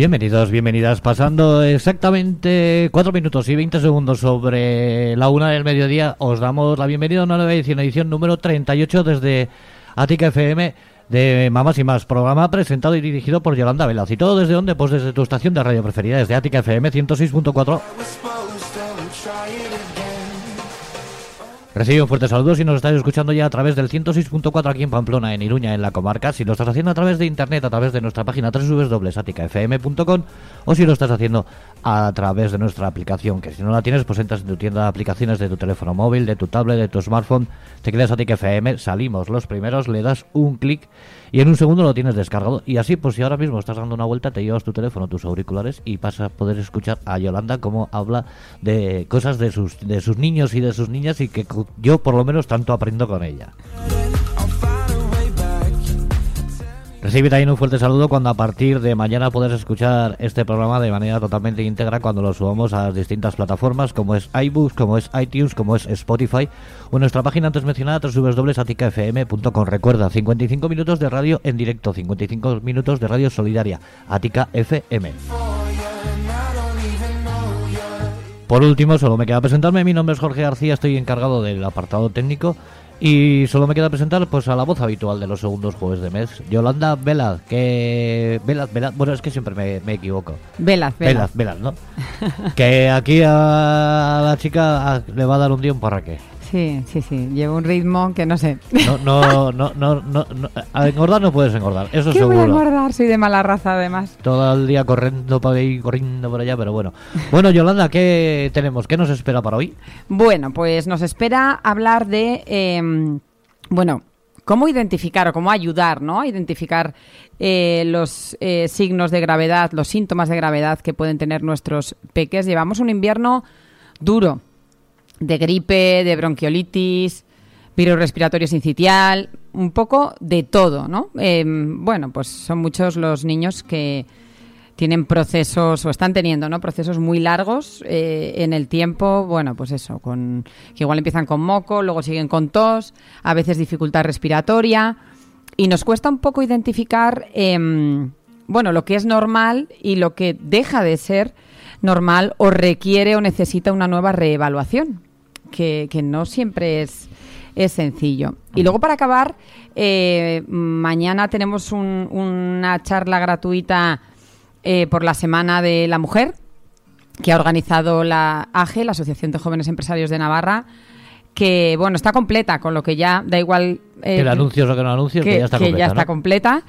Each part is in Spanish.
Bienvenidos, bienvenidas. Pasando exactamente 4 minutos y 20 segundos sobre la una del mediodía, os damos la bienvenida a una nueva edición, edición número 38 desde Ática FM de Mamás y Más, programa presentado y dirigido por Yolanda Velaz. ¿Y todo desde dónde? Pues desde tu estación de radio preferida, desde Ática FM 106.4. Recibe un fuerte saludo si nos estáis escuchando ya a través del 106.4 aquí en Pamplona, en Iruña, en la comarca. Si lo estás haciendo a través de internet, a través de nuestra página www.aticafm.com o si lo estás haciendo a través de nuestra aplicación, que si no la tienes, pues entras en tu tienda de aplicaciones de tu teléfono móvil, de tu tablet, de tu smartphone, te quedas a FM, salimos los primeros, le das un clic y en un segundo lo tienes descargado. Y así, pues si ahora mismo estás dando una vuelta, te llevas tu teléfono, tus auriculares y vas a poder escuchar a Yolanda como habla de cosas de sus, de sus niños y de sus niñas y que yo por lo menos tanto aprendo con ella. Recibe también un fuerte saludo cuando a partir de mañana puedes escuchar este programa de manera totalmente íntegra cuando lo subamos a las distintas plataformas como es iBooks, como es iTunes, como es Spotify o nuestra página antes mencionada www.aticafm.com. Recuerda, 55 minutos de radio en directo, 55 minutos de radio solidaria, Atica FM. Por último, solo me queda presentarme. Mi nombre es Jorge García, estoy encargado del apartado técnico y solo me queda presentar pues a la voz habitual de los segundos jueves de mes, Yolanda Velaz, que Velaz, Velaz, bueno es que siempre me, equivoco. Velaz, Velaz, Velaz, ¿no? que aquí a la chica le va a dar un día un parraque. Sí, sí, sí. Lleva un ritmo que no sé. No, no, no, no, no, A engordar no puedes engordar, eso ¿Qué seguro. voy a engordar? Soy de mala raza, además. Todo el día corriendo para ahí, corriendo por allá, pero bueno. Bueno, Yolanda, ¿qué tenemos? ¿Qué nos espera para hoy? Bueno, pues nos espera hablar de, em, bueno, cómo identificar o cómo ayudar, ¿no? A identificar eh, los eh, signos de gravedad, los síntomas de gravedad que pueden tener nuestros peques. Llevamos un invierno duro de gripe, de bronquiolitis, virus respiratorio sincitial, un poco de todo, ¿no? Em, bueno, pues son muchos los niños que tienen procesos o están teniendo, ¿no? Procesos muy largos eh, en el tiempo, bueno, pues eso, con que igual empiezan con moco, luego siguen con tos, a veces dificultad respiratoria y nos cuesta un poco identificar, em, bueno, lo que es normal y lo que deja de ser normal o requiere o necesita una nueva reevaluación que, no siempre es, es sencillo. Y luego para acabar, eh, mañana tenemos una charla gratuita eh, por la Semana de la Mujer que ha organizado la AGE, la Asociación de Jóvenes Empresarios de Navarra, que bueno, está completa, con lo que ya da igual... Eh, que el anuncio o que no anuncio, que, ya está completa. Ya está completa.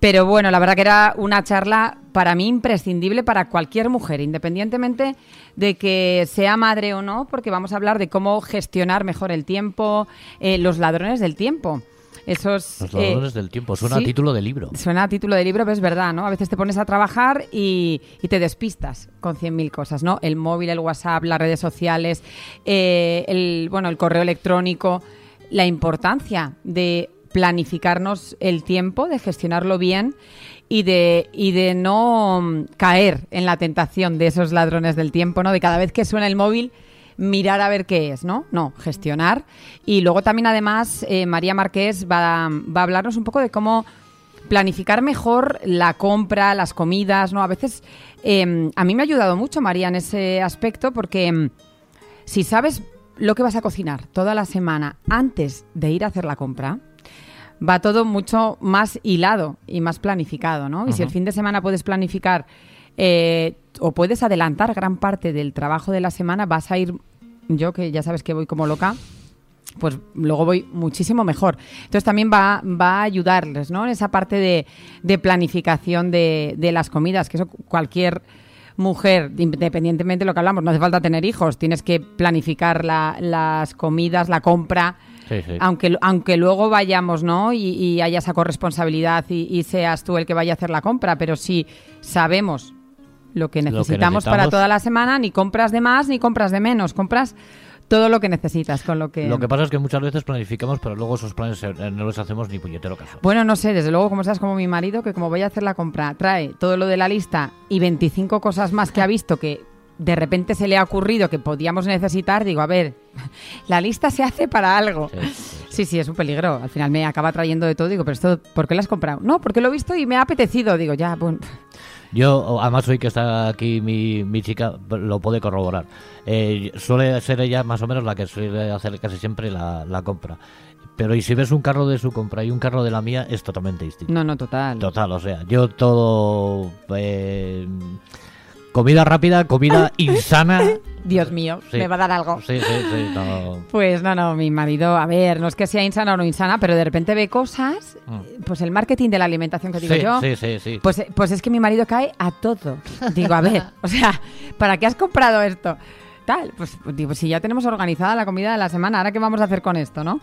Pero bueno, la verdad que era una charla para mí imprescindible para cualquier mujer, independientemente de que sea madre o no, porque vamos a hablar de cómo gestionar mejor el tiempo, eh, los ladrones del tiempo. Esos, Los ladrones eh, del tiempo, suena a título de libro. Suena a título de libro, pero es verdad, ¿no? A veces te pones a trabajar y, te despistas con cien mil cosas, ¿no? El móvil, el WhatsApp, las redes sociales, eh, el, bueno, el correo electrónico, la importancia de planificarnos el tiempo, de gestionarlo bien y de, y de no caer en la tentación de esos ladrones del tiempo, ¿no? De cada vez que suena el móvil mirar a ver qué es, ¿no? No, gestionar. Y luego también, además, eh, María Marqués va, va, a hablarnos un poco de cómo planificar mejor la compra, las comidas, ¿no? A veces, em, a mí me ha ayudado mucho María en ese aspecto porque em, si sabes lo que vas a cocinar toda la semana antes de ir a hacer la compra, va todo mucho más hilado y más planificado, ¿no? Y si el fin de semana puedes planificar eh, o puedes adelantar gran parte del trabajo de la semana, vas a ir, yo que ya sabes que voy como loca, pues luego voy muchísimo mejor. Entonces también va, va a ayudarles, ¿no? En esa parte de, de planificación de, de las comidas, que eso cualquier mujer, independientemente de lo que hablamos, no hace falta tener hijos, tienes que planificar la- las comidas, la compra, Sí, sí. aunque, aunque luego vayamos, ¿no? Y, y haya esa corresponsabilidad y, y seas tú el que vaya a hacer la compra, pero si sabemos lo que que necesitamos para toda la semana, ni compras de más ni compras de menos, compras todo lo que necesitas con lo que... Lo que pasa es que muchas veces planificamos, pero luego esos planes eh, no les hacemos ni puñetero caso. Bueno, no sé, desde luego, como seas como mi marido, que como voy a hacer la compra, trae todo lo de la lista y 25 cosas más que ha visto que de repente se le ha ocurrido que podíamos necesitar, digo, a ver, la lista se hace para algo. Sí, sí, sí. Sí, sí, es un peligro. Al final me acaba trayendo de todo. Digo, pero esto, ¿por qué lo has comprado? No, porque lo he visto y me ha apetecido. Digo, ya, bueno. Yo, además, hoy que está aquí mi, mi chica, lo puede corroborar. Eh, suele ser ella más o menos la que suele hacer casi siempre la, la compra. Pero y si ves un carro de su compra y un carro de la mía, es totalmente distinto. No, no, total. Total, o sea, yo todo... eh, comida rápida, comida insana. Dios mío, Sí. me va a dar algo. Sí, sí, sí, no. Pues no, no, mi marido, a ver, no es que sea insana o no insana, pero de repente ve cosas, Mm. pues el marketing de la alimentación que digo Sí, yo, sí, sí, sí. Pues, pues es que mi marido cae a todo. Digo, a ver, o sea, ¿para qué has comprado esto? Tal, pues digo, si ya tenemos organizada la comida de la semana, ¿ahora qué vamos a hacer con esto, no?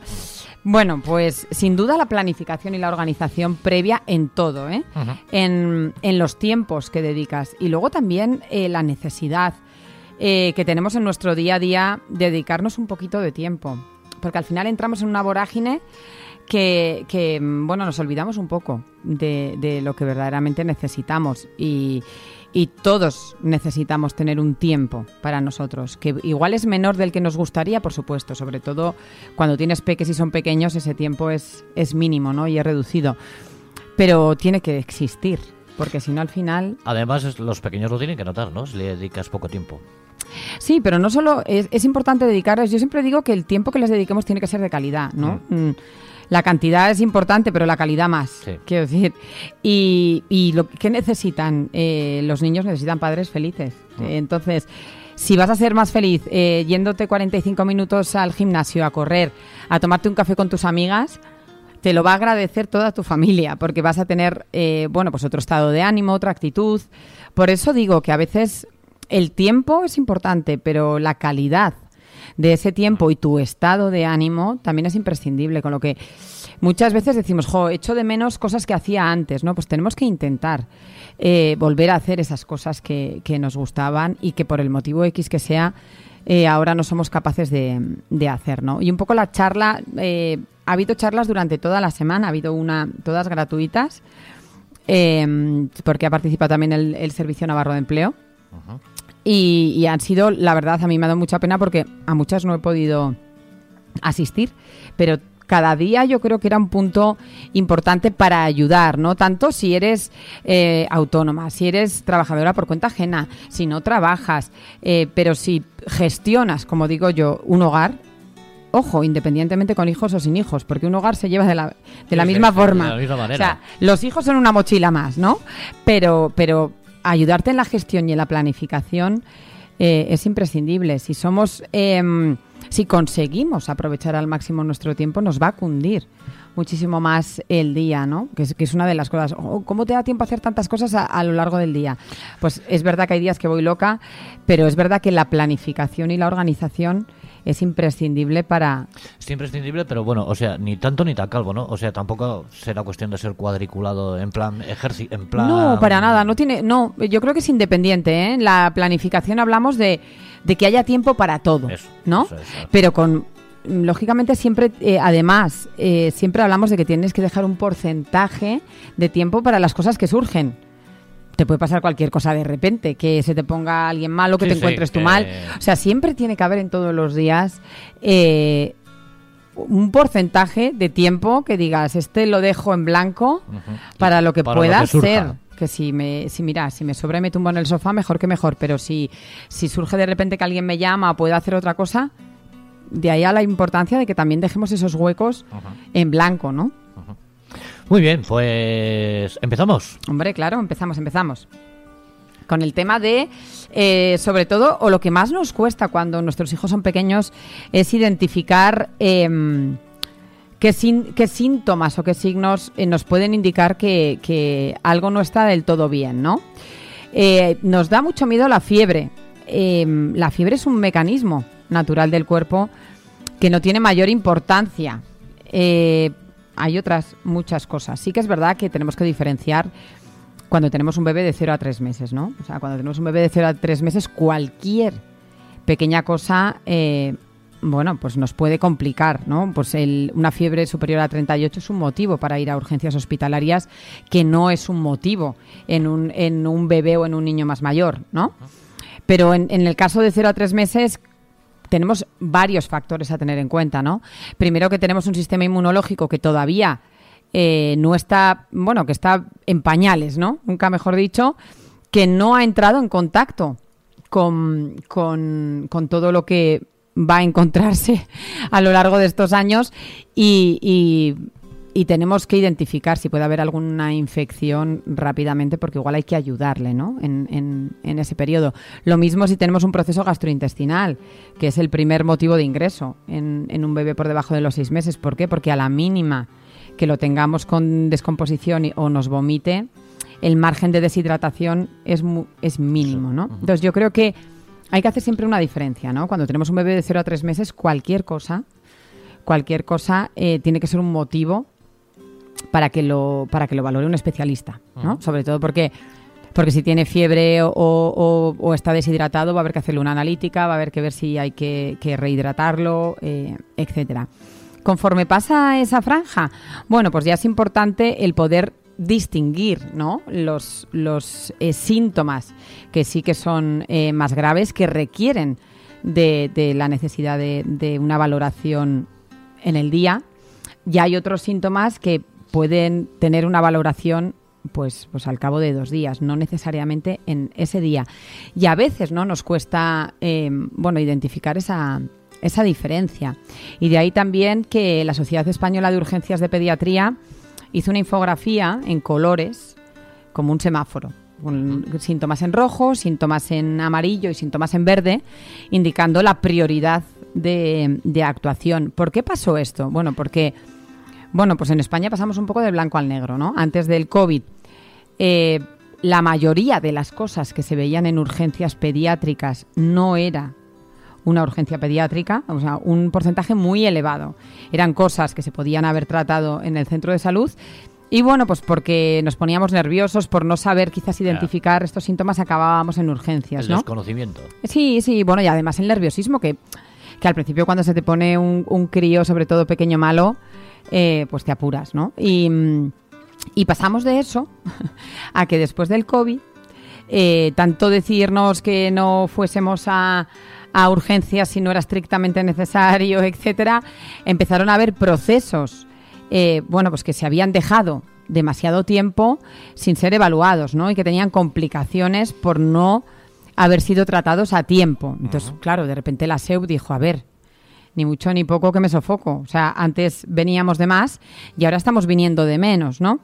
Bueno, pues sin duda la planificación y la organización previa en todo, ¿eh? En, en los tiempos que dedicas. Y luego también eh, la necesidad eh, que tenemos en nuestro día a día de dedicarnos un poquito de tiempo. Porque al final entramos en una vorágine que, que, mm, bueno, nos olvidamos un poco de, de lo que verdaderamente necesitamos. Y, y todos necesitamos tener un tiempo para nosotros, que igual es menor del que nos gustaría, por supuesto, sobre todo cuando tienes peques y son pequeños, ese tiempo es, es mínimo ¿no? y es reducido. Pero tiene que existir, porque si no al final... Además, los pequeños lo tienen que notar, ¿no? Si le dedicas poco tiempo. Sí, pero no solo es, es importante dedicarles. Yo siempre digo que el tiempo que les dediquemos tiene que ser de calidad, ¿no? Mm, La cantidad es importante, pero la calidad más. Sí. Quiero decir. Y, y lo que necesitan Eh, los niños necesitan padres felices. Eh, Entonces, si vas a ser más feliz eh, yéndote 45 minutos al gimnasio a correr, a tomarte un café con tus amigas, te lo va a agradecer toda tu familia, porque vas a tener, eh, bueno, pues otro estado de ánimo, otra actitud. Por eso digo que a veces el tiempo es importante, pero la calidad de ese tiempo y tu estado de ánimo también es imprescindible, con lo que muchas veces decimos, jo, echo de menos cosas que hacía antes, ¿no? Pues tenemos que intentar eh, volver a hacer esas cosas que, nos gustaban y que por el motivo X que sea, eh, ahora no somos capaces de, hacer, ¿no? Y un poco la charla, eh, ha habido charlas durante toda la semana, ha habido una, todas gratuitas, eh, porque ha participado también el Servicio Navarro de Empleo. Y, y han sido, la verdad, a mí me ha dado mucha pena porque a muchas no he podido asistir, pero cada día yo creo que era un punto importante para ayudar, ¿no? Tanto si eres eh, autónoma, si eres trabajadora por cuenta ajena, si no trabajas, eh, pero si gestionas, como digo yo, un hogar, ojo, independientemente con hijos o sin hijos, porque un hogar se lleva de la, de la misma sí, de forma. la misma manera. O sea, los hijos son una mochila más, ¿no? Pero, pero ayudarte en la gestión y en la planificación eh, es imprescindible. Si somos, em, si conseguimos aprovechar al máximo nuestro tiempo, nos va a cundir muchísimo más el día, ¿no? Que es, una de las cosas. Oh, ¿Cómo te da tiempo a hacer tantas cosas a lo largo del día? Pues es verdad que hay días que voy loca, pero es verdad que la planificación y la organización es imprescindible para, Es imprescindible, pero bueno, o sea, ni tanto ni tan calvo, ¿no? O sea, tampoco será cuestión de ser cuadriculado en plan ejército, en plan... No, para nada, no tiene, no, yo creo que es independiente, ¿eh? En la planificación hablamos de, de que haya tiempo para todo, Eso, ¿no? eso, eso. Pero con, lógicamente siempre, eh, además, eh, siempre hablamos de que tienes que dejar un porcentaje de tiempo para las cosas que surgen. Te puede pasar cualquier cosa de repente, que se te ponga alguien malo, que Sí, te sí, encuentres tú mal. O sea, siempre tiene que haber en todos los días eh, un porcentaje de tiempo que digas, este lo dejo en blanco para lo que Para lo pueda que ser. Que si me, si mira, si me sobra y me tumbo en el sofá, mejor que mejor. Pero si, si surge de repente que alguien me llama o puede hacer otra cosa, de ahí a la importancia de que también dejemos esos huecos en blanco, ¿no? Muy bien, pues empezamos. Hombre, claro, empezamos, empezamos. con el tema de, eh, sobre todo, o lo que más nos cuesta cuando nuestros hijos son pequeños es identificar em, qué, sin- qué síntomas o qué signos eh, nos pueden indicar que, algo no está del todo bien, ¿no? Eh, nos da mucho miedo la fiebre. Em, la fiebre es un mecanismo natural del cuerpo que no tiene mayor importancia. Hay otras muchas cosas. Sí que es verdad que tenemos que diferenciar cuando tenemos un bebé de 0 a 3 meses, ¿no? O sea, cuando tenemos un bebé de 0 a 3 meses, cualquier pequeña cosa, eh, bueno, pues nos puede complicar, ¿no? Pues el- una fiebre superior a 38 es un motivo para ir a urgencias hospitalarias que no es un motivo en un, en un bebé o en un niño más mayor, ¿no? Pero en, en el caso de 0 a 3 meses tenemos varios factores a tener en cuenta, ¿no? Primero que tenemos un sistema inmunológico que todavía eh, no está, bueno, que está en pañales, ¿no? Nunca mejor dicho, que no ha entrado en contacto con, con- todo lo que va a encontrarse a lo largo de estos años y- y tenemos que identificar si puede haber alguna infección rápidamente porque igual hay que ayudarle ¿no? en, en- en ese periodo. Lo mismo si tenemos un proceso gastrointestinal, que es el primer motivo de ingreso en, en un bebé por debajo de los seis meses. ¿Por qué? Porque a la mínima que lo tengamos con descomposición y- o nos vomite, el margen de deshidratación es, mu- es mínimo, ¿no? Entonces yo creo que hay que hacer siempre una diferencia, ¿no? Cuando tenemos un bebé de 0 a 3 meses, cualquier cosa, cualquier cosa eh, tiene que ser un motivo para que lo, para que lo valore un especialista, ¿no? Sobre todo porque porque si tiene fiebre o, o- o está deshidratado va a haber que hacerle una analítica, va a haber que ver si hay que, que rehidratarlo, eh, etcétera. Conforme pasa esa franja, bueno, pues ya es importante el poder distinguir ¿no? los, los eh, síntomas que sí que son eh, más graves, que requieren de, de la necesidad de, de una valoración en el día. Y hay otros síntomas que pueden tener una valoración pues, pues al cabo de dos días, no necesariamente en ese día. Y a veces no nos cuesta eh, bueno, identificar esa, esa diferencia. Y de ahí también que la Sociedad Española de Urgencias de Pediatría hizo una infografía en colores como un semáforo. con síntomas en rojo, síntomas en amarillo y síntomas en verde, indicando la prioridad de, de actuación. ¿Por qué pasó esto? Bueno, porque bueno, pues en España pasamos un poco del blanco al negro, ¿no? Antes del COVID, eh, la mayoría de las cosas que se veían en urgencias pediátricas no era una urgencia pediátrica, o sea, un porcentaje muy elevado. Eran cosas que se podían haber tratado en el centro de salud. Y bueno, pues porque nos poníamos nerviosos por no saber quizás identificar estos síntomas, acabábamos en urgencias, El ¿no? desconocimiento. Sí, sí, bueno, y además el nerviosismo, que, que al principio cuando se te pone un, un crío, sobre todo pequeño malo, eh, pues te apuras, ¿no? Y, mm, y pasamos de eso a que después del COVID, eh, tanto decirnos que no fuésemos a, a urgencias si no era estrictamente necesario, etcétera, empezaron a haber procesos, eh, bueno, pues que se habían dejado demasiado tiempo sin ser evaluados, ¿no? Y que tenían complicaciones por no haber sido tratados a tiempo. Entonces, claro, de repente la SEU dijo, a ver, ni mucho ni poco que me sofoco. O sea, antes veníamos de más y ahora estamos viniendo de menos, ¿no?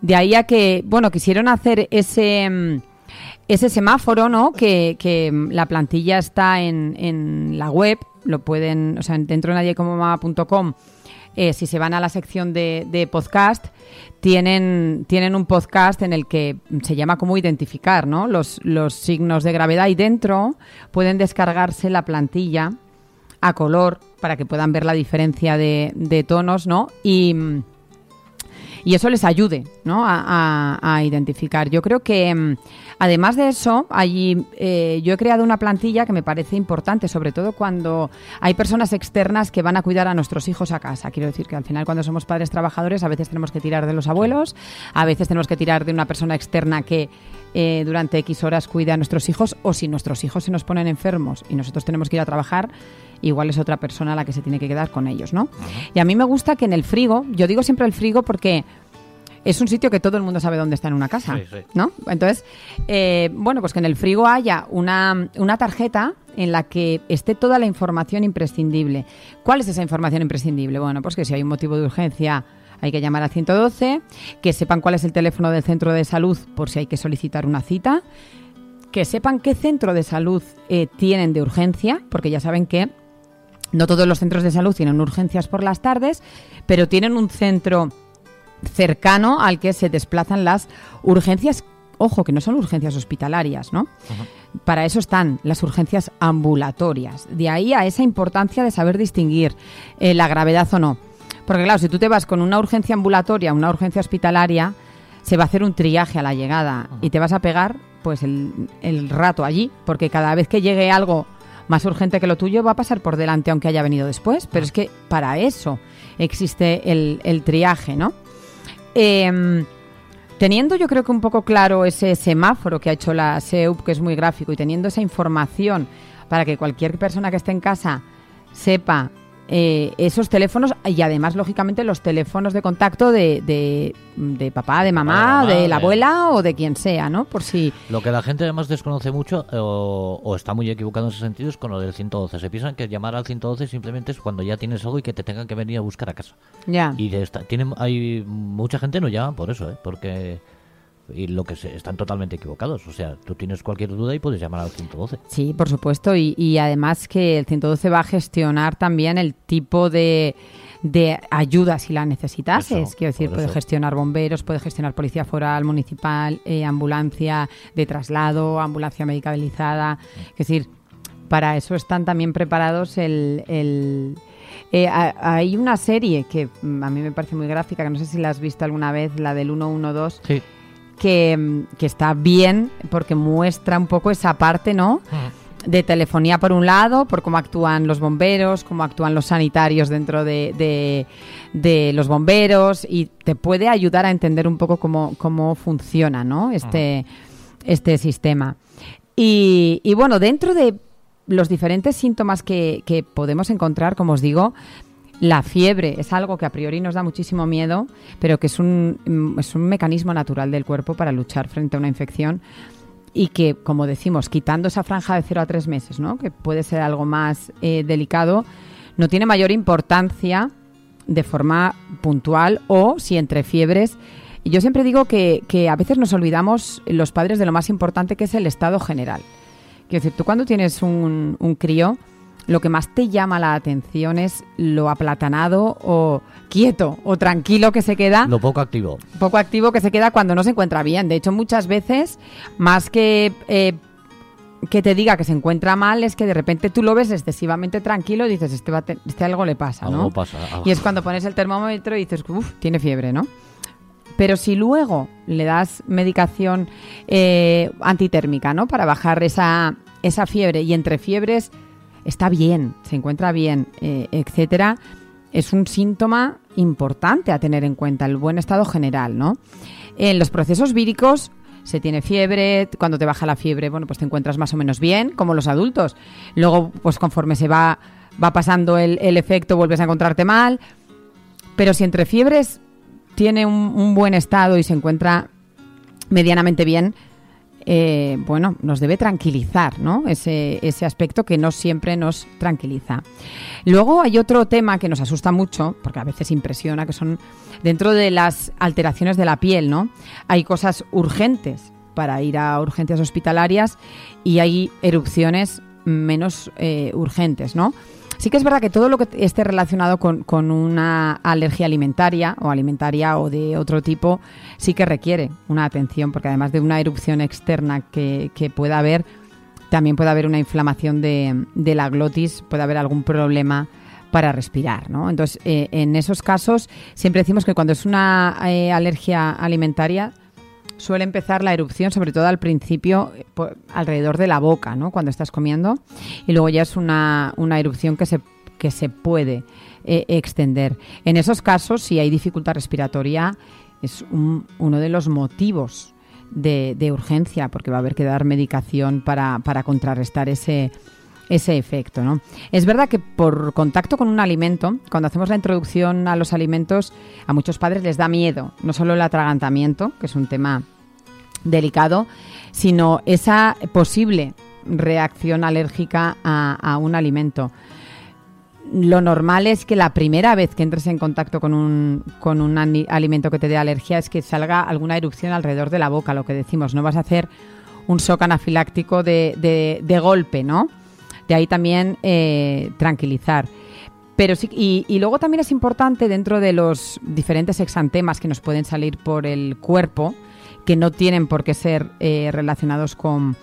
De ahí a que, bueno, quisieron hacer ese, mm, ese semáforo, ¿no? Que, que, mm, la plantilla está en, en la web, lo pueden, o sea, dentro de nadiecomomama.com, eh, si se van a la sección de, de podcast, tienen, tienen un podcast en el que se llama cómo identificar ¿no? los, los signos de gravedad y dentro pueden descargarse la plantilla a color para que puedan ver la diferencia de, de tonos, ¿no? Y, y eso les ayude ¿no? a, a- a identificar. Yo creo que, mm, además de eso, allí, eh, yo he creado una plantilla que me parece importante, sobre todo cuando hay personas externas que van a cuidar a nuestros hijos a casa. Quiero decir que al final, cuando somos padres trabajadores, a veces tenemos que tirar de los abuelos, a veces tenemos que tirar de una persona externa que eh, durante X horas cuide a nuestros hijos, o si nuestros hijos se nos ponen enfermos y nosotros tenemos que ir a trabajar, igual es otra persona la que se tiene que quedar con ellos, ¿no? Y a mí me gusta que en el frigo, yo digo siempre el frigo porque es un sitio que todo el mundo sabe dónde está en una casa, Sí, sí. ¿no? Entonces, eh, bueno, pues que en el frigo haya una, una tarjeta en la que esté toda la información imprescindible. ¿Cuál es esa información imprescindible? Bueno, pues que si hay un motivo de urgencia hay que llamar al 112, que sepan cuál es el teléfono del centro de salud por si hay que solicitar una cita, que sepan qué centro de salud eh, tienen de urgencia, porque ya saben que no todos los centros de salud tienen urgencias por las tardes, pero tienen un centro cercano al que se desplazan las urgencias, ojo, que no son urgencias hospitalarias, ¿no? Para eso están las urgencias ambulatorias. De ahí a esa importancia de saber distinguir eh, la gravedad o no. Porque claro, si tú te vas con una urgencia ambulatoria, una urgencia hospitalaria, se va a hacer un triaje a la llegada y te vas a pegar pues el, el rato allí, porque cada vez que llegue algo más urgente que lo tuyo va a pasar por delante aunque haya venido después, pero es que para eso existe el, el triaje, ¿no? Em, teniendo yo creo que un poco claro ese semáforo que ha hecho la SEUP, que es muy gráfico, y teniendo esa información para que cualquier persona que esté en casa sepa eh, esos teléfonos y además, lógicamente, los teléfonos de contacto de, de, de papá, de mamá, mamá, de la abuela o de quien sea, ¿no? Por si... Lo que la gente además desconoce mucho eh, o, o está muy equivocado en ese sentido es con lo del 112. Se piensan que llamar al 112 simplemente es cuando ya tienes algo y que te tengan que venir a buscar a casa. Ya. Y de esta, tienen, hay mucha gente no llama por eso, ¿eh? porque y lo que se, están totalmente equivocados. O sea, tú tienes cualquier duda y puedes llamar al 112. Sí, por supuesto. Y, y además que el 112 va a gestionar también el tipo de, de ayuda si la necesitases. Eso, Quiero decir, puede gestionar bomberos, puede gestionar policía foral, municipal, eh, ambulancia de traslado, ambulancia medicalizada. Es decir, para eso están también preparados el... el- eh, ha- hay una serie que mm, a mí me parece muy gráfica, que no sé si la has visto alguna vez, la del 112, Sí. Que, mm, que está bien porque muestra un poco esa parte, ¿no? De telefonía por un lado, por cómo actúan los bomberos, cómo actúan los sanitarios dentro de, de- de los bomberos y te puede ayudar a entender un poco cómo, cómo funciona, ¿no? Este, este sistema. Y, y bueno, dentro de los diferentes síntomas que, que podemos encontrar, como os digo, la fiebre es algo que a priori nos da muchísimo miedo, pero que es un, mm, es un mecanismo natural del cuerpo para luchar frente a una infección y que, como decimos, quitando esa franja de 0 a 3 meses, ¿no? que puede ser algo más eh, delicado, no tiene mayor importancia de forma puntual o si entre fiebres. Yo siempre digo que, que a veces nos olvidamos los padres de lo más importante que es el estado general. Quiero decir, tú cuando tienes un, un crío, lo que más te llama la atención es lo aplatanado o quieto o tranquilo que se queda Lo poco activo. poco activo que se queda cuando no se encuentra bien. De hecho, muchas veces, más que eh, que te diga que se encuentra mal, es que de repente tú lo ves excesivamente tranquilo y dices, este, va este algo le pasa, ¿no? Algo pasa. algo- Y es cuando pones el termómetro y dices, uff, tiene fiebre, ¿no? Pero si luego le das medicación eh, antitérmica, ¿no? Para bajar esa, esa fiebre y entre fiebres está bien, se encuentra bien, eh, etcétera, es un síntoma importante a tener en cuenta, el buen estado general, ¿no? En los procesos víricos se tiene fiebre, cuando te baja la fiebre, bueno, pues te encuentras más o menos bien, como los adultos. Luego, pues conforme se va, va pasando el, efecto, vuelves a encontrarte mal. Pero si entre fiebres tiene un buen estado y se encuentra medianamente bien, eh, bueno, nos debe tranquilizar, ¿no? Ese, ese aspecto que no siempre nos tranquiliza. Luego hay otro tema que nos asusta mucho, porque a veces impresiona, que son dentro de las alteraciones de la piel, ¿no? Hay cosas urgentes para ir a urgencias hospitalarias y hay erupciones menos eh, urgentes, ¿no? Sí que es verdad que todo lo que esté relacionado con, con una alergia alimentaria o alimentaria o de otro tipo sí que requiere una atención porque además de una erupción externa que, que pueda haber, también puede haber una inflamación de, de la glotis, puede haber algún problema para respirar, ¿no? Entonces, eh, en esos casos siempre decimos que cuando es una eh, alergia alimentaria suele empezar la erupción, sobre todo al principio, por- alrededor de la boca, ¿no? Cuando estás comiendo. Y luego ya es una, una erupción que se, que se puede eh, extender. En esos casos, si hay dificultad respiratoria, es un- uno de los motivos de, de urgencia, porque va a haber que dar medicación para, para contrarrestar ese, ese efecto. ¿no? Es verdad que por contacto con un alimento, cuando hacemos la introducción a los alimentos, a muchos padres les da miedo, no solo el atragantamiento, que es un tema delicado, sino esa posible reacción alérgica a, un alimento. Lo normal es que la primera vez que entres en contacto con un, con un alimento que te dé alergia es que salga alguna erupción alrededor de la boca, lo que decimos. No vas a hacer un shock anafiláctico de, de- de golpe, ¿no? De ahí también eh, tranquilizar. Pero sí, y, y luego también es importante dentro de los diferentes exantemas que nos pueden salir por el cuerpo, que no tienen por qué ser eh, relacionados con,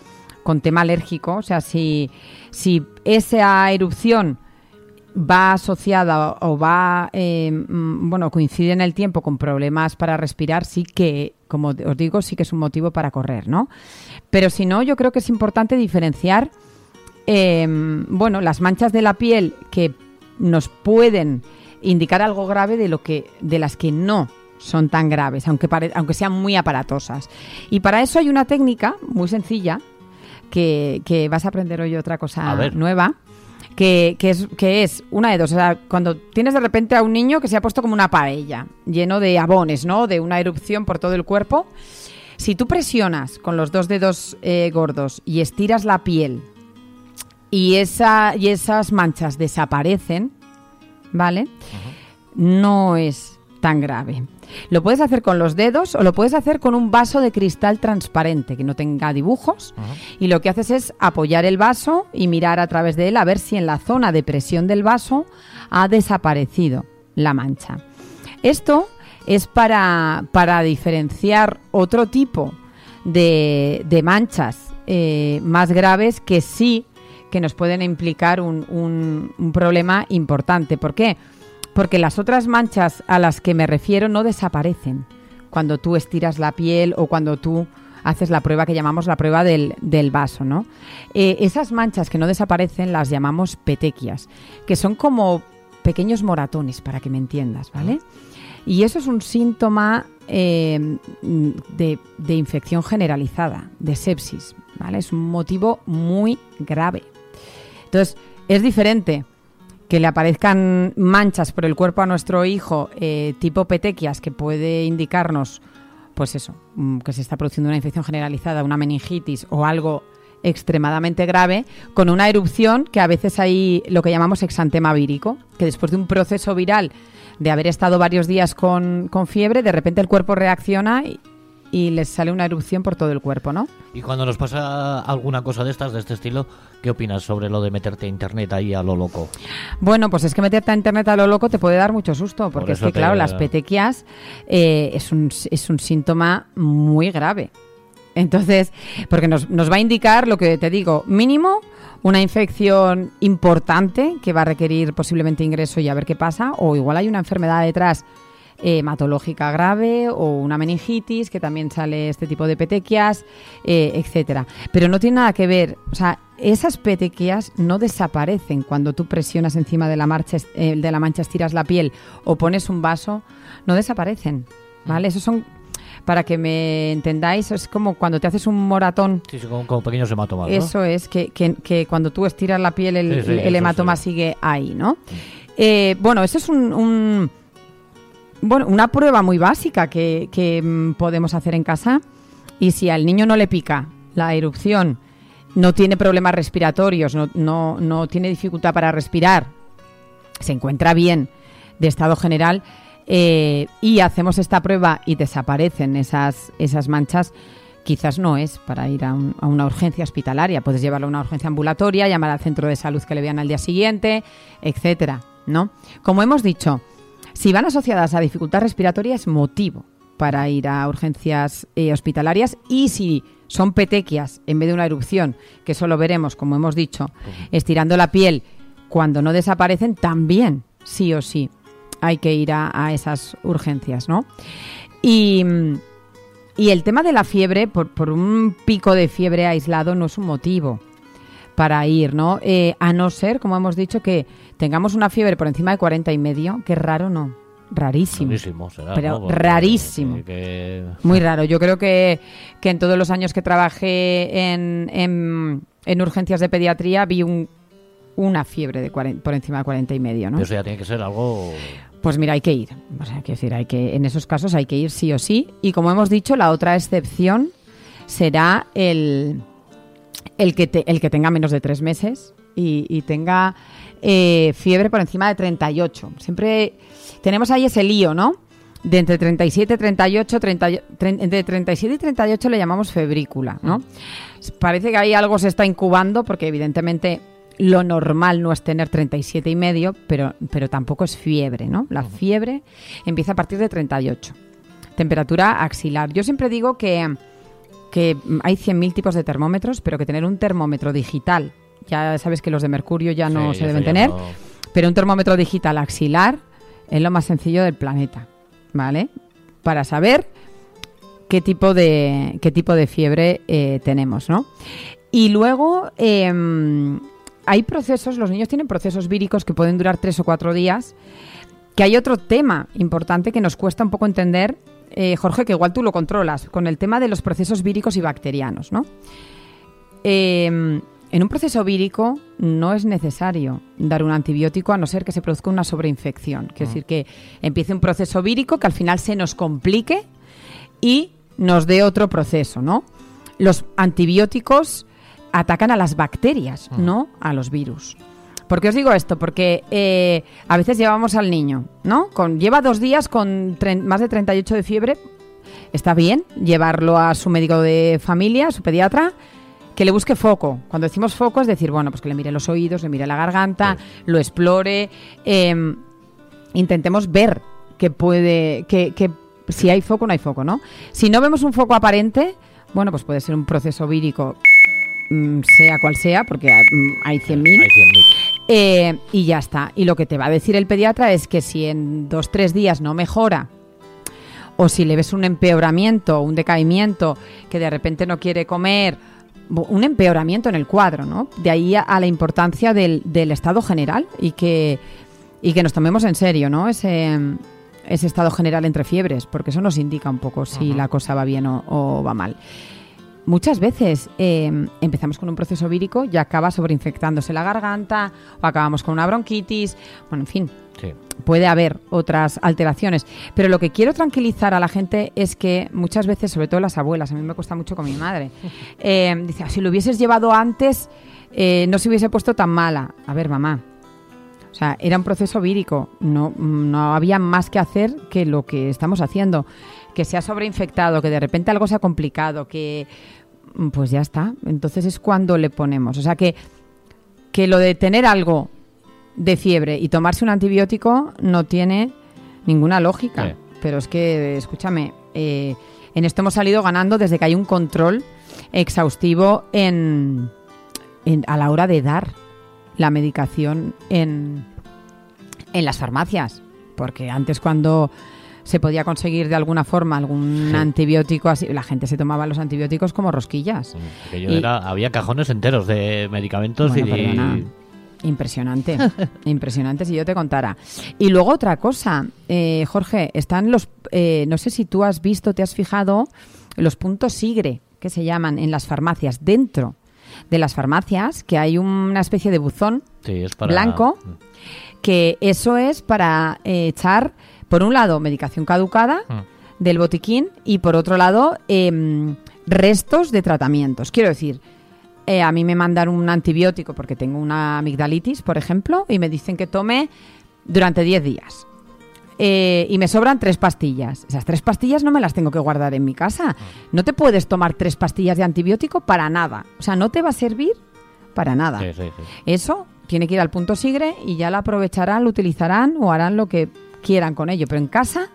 con tema alérgico. O sea, si, si esa erupción va asociada o va, eh, mm, bueno, coincide en el tiempo con problemas para respirar, sí que, como os digo, sí que es un motivo para correr, ¿no? Pero si no, yo creo que es importante diferenciar, eh, bueno, las manchas de la piel que nos pueden indicar algo grave de lo que, de las que no son tan graves, aunque, pare- aunque sean muy aparatosas. Y para eso hay una técnica muy sencilla que, que vas a aprender hoy otra cosa nueva. Que, que es, que es una de dos. O sea, cuando tienes de repente a un niño que se ha puesto como una paella, lleno de abones, ¿no? De una erupción por todo el cuerpo. Si tú presionas con los dos dedos eh, gordos y estiras la piel y, esa, y esas manchas desaparecen, ¿vale? No es tan grave. Lo puedes hacer con los dedos o lo puedes hacer con un vaso de cristal transparente que no tenga dibujos y lo que haces es apoyar el vaso y mirar a través de él a ver si en la zona de presión del vaso ha desaparecido la mancha. Esto es para, para diferenciar otro tipo de, de manchas eh, más graves que sí que nos pueden implicar un, un- problema importante. ¿Por qué? Porque las otras manchas a las que me refiero no desaparecen cuando tú estiras la piel o cuando tú haces la prueba que llamamos la prueba del, del vaso, ¿no? Eh, esas manchas que no desaparecen las llamamos petequias, que son como pequeños moratones, para que me entiendas, ¿vale? Y eso es un síntoma eh, de, de infección generalizada, de sepsis, ¿vale? Es un motivo muy grave. Entonces, es diferente que le aparezcan manchas por el cuerpo a nuestro hijo eh, tipo petequias que puede indicarnos, pues eso, mm, que se está produciendo una infección generalizada, una meningitis o algo extremadamente grave, con una erupción que a veces hay lo que llamamos exantema vírico, que después de un proceso viral de haber estado varios días con, con fiebre, de repente el cuerpo reacciona y, y les sale una erupción por todo el cuerpo, ¿no? Y cuando nos pasa alguna cosa de estas, de este estilo, ¿qué opinas sobre lo de meterte a internet ahí a lo loco? Bueno, pues es que meterte a internet a lo loco te puede dar mucho susto, porque es que, te- claro, las petequias eh, es, un, es un síntoma muy grave. Entonces, porque nos, nos va a indicar lo que te digo, mínimo una infección importante que va a requerir posiblemente ingreso y a ver qué pasa, o igual hay una enfermedad detrás hematológica grave o una meningitis, que también sale este tipo de petequias, eh, etcétera. Pero no tiene nada que ver, o sea, esas petequias no desaparecen cuando tú presionas encima de la, marcha, eh, de la mancha, estiras la piel o pones un vaso, no desaparecen, ¿vale? Esos son, para que me entendáis, es como cuando te haces un moratón Sí, como pequeños hematomas, ¿no? eso es, que, que- que cuando tú estiras la piel el, Sí, sí, el eso hematoma sigue ahí, ¿no? Eh, bueno, eso es un, un- bueno, una prueba muy básica que, que, mm, podemos hacer en casa y si al niño no le pica la erupción, no tiene problemas respiratorios, no, no, no tiene dificultad para respirar, se encuentra bien de estado general eh, y hacemos esta prueba y desaparecen esas, esas manchas, quizás no es para ir a, un- a una urgencia hospitalaria. Puedes llevarlo a una urgencia ambulatoria, llamar al centro de salud que le vean al día siguiente, etcétera, ¿no? Como hemos dicho, si van asociadas a dificultad respiratoria es motivo para ir a urgencias eh, hospitalarias. Y si son petequias en vez de una erupción, que eso lo veremos, como hemos dicho, estirando la piel cuando no desaparecen, también, sí o sí, hay que ir a, a esas urgencias, ¿no? Y, y el tema de la fiebre, por, por un pico de fiebre aislado, no es un motivo para ir, ¿no? Eh, a no ser, como hemos dicho, que tengamos una fiebre por encima de 40 y medio, que raro no, rarísimo. Rarísimo será, Pero rarísimo. que- que- Muy raro. Yo creo que, que en todos los años que trabajé en, en, en urgencias de pediatría vi un, una fiebre de 40 por encima de 40 y medio, ¿no? Eso ya tiene que ser algo... Pues mira, hay que ir. O sea, quiero decir, hay que, en esos casos hay que ir sí o sí. Y como hemos dicho, la otra excepción será el, el, que, te- el que tenga menos de tres meses y, y tenga eh, fiebre por encima de 38. Siempre tenemos ahí ese lío, ¿no? de entre 37 y 38, 30 tre- entre 37 y 38 le llamamos febrícula, ¿no? Parece que ahí algo se está incubando porque evidentemente lo normal no es tener 37 y medio, pero, pero tampoco es fiebre, ¿no? La fiebre empieza a partir de 38. Temperatura axilar. Yo siempre digo que, que hay 100.000 tipos de termómetros, pero que tener un termómetro digital, ya sabes que los de mercurio ya no Sí, se deben tener, no- pero un termómetro digital axilar es lo más sencillo del planeta, ¿vale? Para saber qué tipo de, qué tipo de fiebre eh, tenemos, ¿no? Y luego em, hay procesos, los niños tienen procesos víricos que pueden durar tres o cuatro días, que hay otro tema importante que nos cuesta un poco entender, eh, Jorge, que igual tú lo controlas, con el tema de los procesos víricos y bacterianos, ¿no? Eh, en un proceso vírico no es necesario dar un antibiótico a no ser que se produzca una sobreinfección. Quiere decir que empiece un proceso vírico que al final se nos complique y nos dé otro proceso, ¿no? Los antibióticos atacan a las bacterias, no a los virus. ¿Por qué os digo esto? Porque eh, a veces llevamos al niño, ¿no? Con, lleva dos días con más de 38 de fiebre. Está bien llevarlo a su médico de familia, a su pediatra, que le busque foco. Cuando decimos foco es decir, bueno, pues que le mire los oídos, le mire la garganta, lo explore. eh, intentemos ver que puede, que, que si hay foco o no hay foco, ¿no? Si no vemos un foco aparente, bueno, pues puede ser un proceso vírico, mm, sea cual sea, porque mm, hay 100.000. Hay 100.000. Eh, y ya está. Y lo que te va a decir el pediatra es que si en dos, tres días no mejora, o si le ves un empeoramiento, un decaimiento, que de repente no quiere comer, un empeoramiento en el cuadro, ¿no? De ahí a, a la importancia del, del estado general y que, y que nos tomemos en serio, ¿no? Ese, ese estado general entre fiebres, porque eso nos indica un poco si la cosa va bien o, o va mal. Muchas veces eh, empezamos con un proceso vírico y acaba sobreinfectándose la garganta o acabamos con una bronquitis, bueno, en fin, Sí. puede haber otras alteraciones. Pero lo que quiero tranquilizar a la gente es que muchas veces, sobre todo las abuelas, a mí me cuesta mucho con mi madre, eh, dice, "Ah, si lo hubieses llevado antes, eh, no se hubiese puesto tan mala. A ver, mamá. O sea, era un proceso vírico, no, no había más que hacer que lo que estamos haciendo. Que se ha sobreinfectado, que de repente algo se ha complicado, que mm, pues ya está. Entonces es cuando le ponemos. O sea que, que lo de tener algo de fiebre y tomarse un antibiótico no tiene ninguna lógica. Sí. Pero es que, escúchame, eh, en esto hemos salido ganando desde que hay un control exhaustivo en, en- a la hora de dar la medicación en, en las farmacias. Porque antes cuando se podía conseguir de alguna forma algún Sí. antibiótico así, la gente se tomaba los antibióticos como rosquillas. Aquello Y- era- había cajones enteros de medicamentos Bueno, y, perdona. Impresionante, impresionante si yo te contara. Y luego otra cosa, eh, Jorge, están los, eh, no sé si tú has visto, te has fijado, los puntos SIGRE, que se llaman en las farmacias, dentro de las farmacias, que hay una especie de buzón Sí, es para- blanco, que eso es para eh, echar, por un lado, medicación caducada Mm. del botiquín y por otro lado, em, restos de tratamientos. Quiero decir, eh, a mí me mandan un antibiótico porque tengo una amigdalitis, por ejemplo, y me dicen que tome durante 10 días. Eh, y me sobran tres pastillas. Esas tres pastillas no me las tengo que guardar en mi casa. No te puedes tomar tres pastillas de antibiótico para nada. O sea, no te va a servir para nada. Sí, sí, sí. Eso tiene que ir al punto sigre y ya lo aprovecharán, lo utilizarán o harán lo que quieran con ello. Pero en casa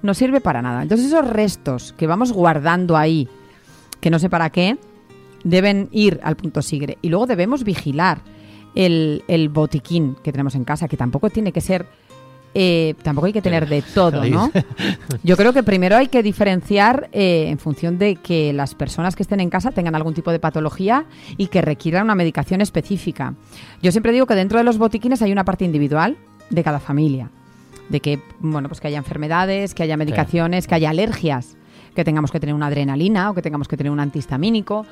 no sirve para nada. Entonces esos restos que vamos guardando ahí, que no sé para qué, deben ir al punto sigre. Y luego debemos vigilar el, el botiquín que tenemos en casa, que tampoco tiene que ser... eh, tampoco hay que tener de todo, ¿no? Yo creo que primero hay que diferenciar eh, en función de que las personas que estén en casa tengan algún tipo de patología y que requieran una medicación específica. Yo siempre digo que dentro de los botiquines hay una parte individual de cada familia, de que bueno pues que haya enfermedades, que haya medicaciones, que haya alergias, que tengamos que tener una adrenalina o que tengamos que tener un antihistamínico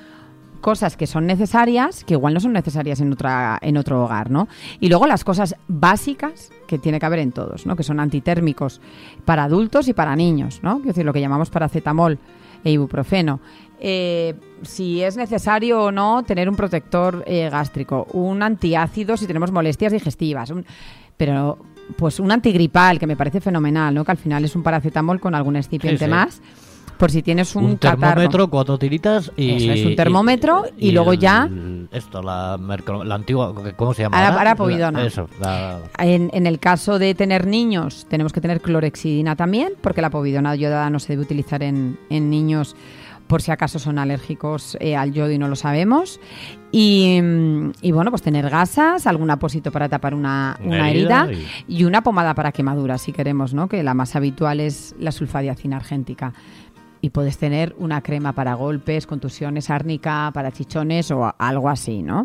cosas que son necesarias, que igual no son necesarias en otra en otro hogar, ¿no? Y luego las cosas básicas que tiene que haber en todos, ¿no? Que son antitérmicos para adultos y para niños, ¿no? Es decir, lo que llamamos paracetamol e ibuprofeno. Eh, si es necesario o no tener un protector eh, gástrico, un antiácido si tenemos molestias digestivas, un- pero pues un antigripal que me parece fenomenal, ¿no? Que al final es un paracetamol con algún excipiente Sí, sí. más. Por si tienes un, Un, catarro. termómetro, cuatro tiritas y... Eso es, un termómetro y luego el- ya- Esto, la, la antigua, ¿cómo se llama? Ahora? arapovidona. La- Eso, la- En, en el caso de tener niños, tenemos que tener clorexidina también, porque la povidona yodada no se debe utilizar en, en niños por si acaso son alérgicos eh, al yodo y no lo sabemos. Y, y bueno, pues tener gasas, algún apósito para tapar una, Una una herida herida y... una pomada para quemaduras, si queremos, ¿no? Que la más habitual es la sulfadiacina argéntica. Y puedes tener una crema para golpes, contusiones, árnica, para chichones o algo así, ¿no?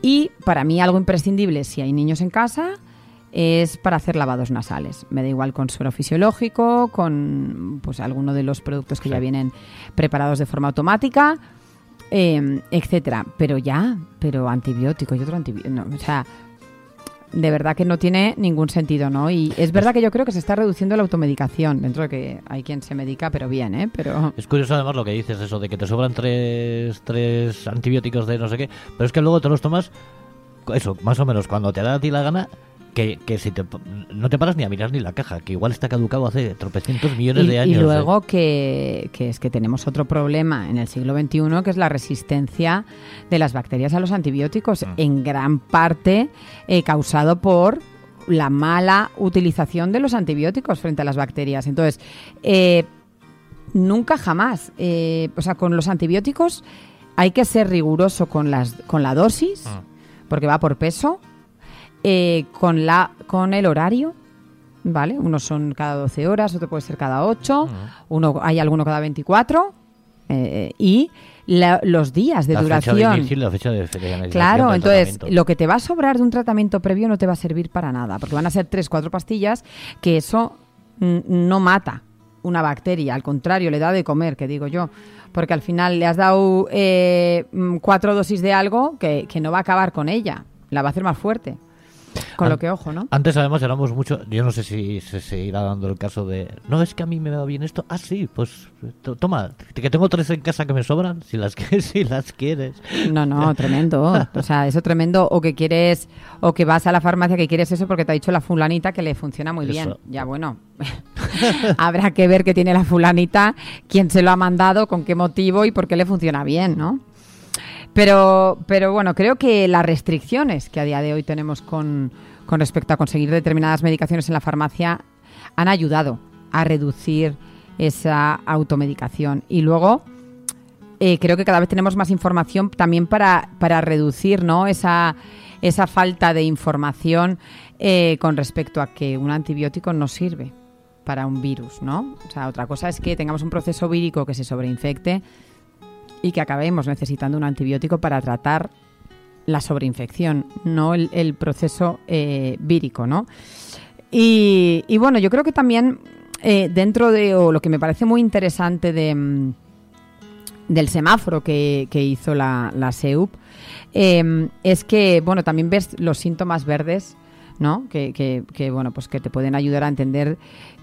Y para mí algo imprescindible si hay niños en casa es para hacer lavados nasales. Me da igual con suero fisiológico, con pues alguno de los productos que ya vienen preparados de forma automática, eh, etcétera. Pero ya, pero antibiótico y otro antibiótico. No, o sea, de verdad que no tiene ningún sentido, ¿no? Y es verdad que yo creo que se está reduciendo la automedicación, dentro de que hay quien se medica, pero bien, ¿eh? Pero Es curioso además lo que dices, eso de que te sobran tres, tres antibióticos de no sé qué, pero es que luego te los tomas, eso, más o menos cuando te da a ti la gana, que, que si te, no te paras ni a mirar ni la caja, que igual está caducado hace tropecientos millones y, de y años. ¿eh? luego que, que es que tenemos otro problema en el siglo XXI, que es la resistencia de las bacterias a los antibióticos, Mm. en gran parte eh, causado por la mala utilización de los antibióticos frente a las bacterias. Entonces, eh, nunca jamás, eh, o sea, con los antibióticos hay que ser riguroso con, las, con la dosis, Mm. porque va por peso, eh, con, la, con el horario, ¿vale? Unos son cada 12 horas, otro puede ser cada 8, uno, hay alguno cada 24, eh, y la- los días de la fecha de duración. inicio la fecha de Claro, entonces lo que te va a sobrar de un tratamiento previo no te va a servir para nada, porque van a ser tres, cuatro pastillas que eso mm, no mata una bacteria, al contrario, le da de comer, que digo yo, porque al final le has dado eh, mm, cuatro dosis de algo que, que no va a acabar con ella, la va a hacer más fuerte. Con An- lo que ojo, ¿no? Antes además éramos mucho, yo no sé si se seguirá dando el caso de, no es que a mí me va bien esto, ah sí, pues to- toma, que tengo tres en casa que me sobran, si las, que- si las quieres. No, no, tremendo. O sea, eso tremendo. O que quieres, o que vas a la farmacia que quieres eso porque te ha dicho la fulanita que le funciona muy bien. Ya bueno, habrá que ver qué tiene la fulanita, quién se lo ha mandado, con qué motivo y por qué le funciona bien, ¿no? Pero, pero bueno, creo que las restricciones que a día de hoy tenemos con, con respecto a conseguir determinadas medicaciones en la farmacia han ayudado a reducir esa automedicación. Y luego, eh, creo que cada vez tenemos más información también para, para reducir ¿no? esa, esa falta de información eh, con respecto a que un antibiótico no sirve para un virus, ¿no? O sea, otra cosa es que tengamos un proceso vírico que se sobreinfecte y que acabemos necesitando un antibiótico para tratar la sobreinfección, no el, proceso eh, vírico, ¿no? Y, bueno, yo creo que también eh, dentro de, o lo que me parece muy interesante de, mm, del semáforo que, hizo la, la SEUP, eh, es que, bueno, también ves los síntomas verdes, ¿no? Que, que- que, bueno, pues que te pueden ayudar a entender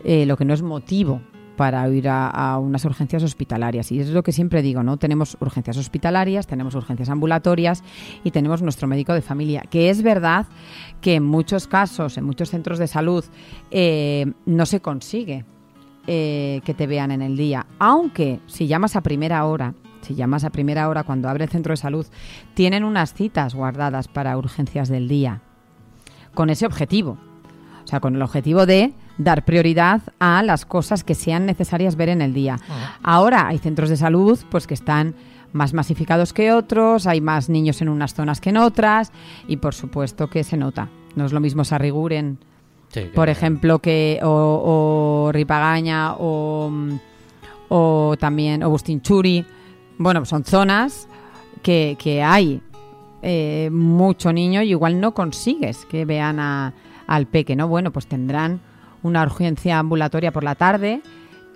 eh, lo que no es motivo para ir a, unas urgencias hospitalarias. Y es lo que siempre digo, ¿no? Tenemos urgencias hospitalarias, tenemos urgencias ambulatorias y tenemos nuestro médico de familia. Que es verdad que en muchos casos, en muchos centros de salud, eh, no se consigue eh, que te vean en el día. Aunque si llamas a primera hora, si llamas a primera hora cuando abre el centro de salud, tienen unas citas guardadas para urgencias del día. Con ese objetivo. O sea, con el objetivo de dar prioridad a las cosas que sean necesarias ver en el día. Ahora hay centros de salud pues que están más masificados que otros, hay más niños en unas zonas que en otras y por supuesto que se nota. No es lo mismo Sarriguren, Sí, por ejemplo, que o, o Ripagaña o, o también o Bustinchuri. Bueno, son zonas que, que hay eh, mucho niño y igual no consigues que vean a- al peque, ¿no? Bueno, pues tendrán una urgencia ambulatoria por la tarde.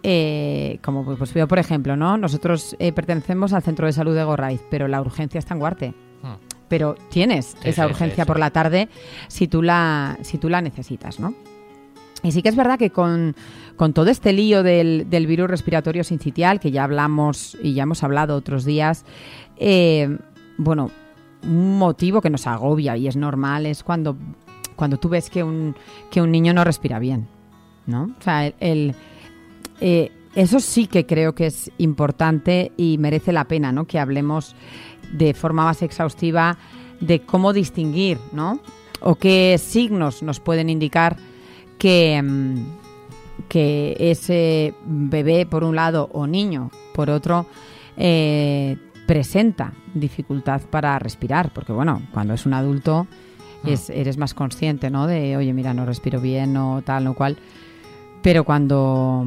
eh, como pues veo, por ejemplo, ¿no? Nosotros eh, pertenecemos al centro de salud de Gorraiz, pero la urgencia está en Guarte. Hmm. Pero tienes Sí, esa sí, urgencia sí, por la tarde si tú la, si tú la necesitas, ¿no? Y sí que es verdad que con, con todo este lío del, del virus respiratorio sincitial, que ya hablamos y ya hemos hablado otros días, eh, bueno, un motivo que nos agobia y es normal es cuando cuando tú ves que un, que un niño no respira bien, ¿no? O sea, el, el- eh, eso sí que creo que es importante y merece la pena, ¿no? Que hablemos de forma más exhaustiva de cómo distinguir, ¿no? O qué signos nos pueden indicar que, mm, que ese bebé, por un lado, o niño, por otro, eh, presenta dificultad para respirar. Porque, bueno, cuando es un adulto, es, eres más consciente, ¿no? De, oye, mira, no respiro bien o tal o cual. Pero cuando,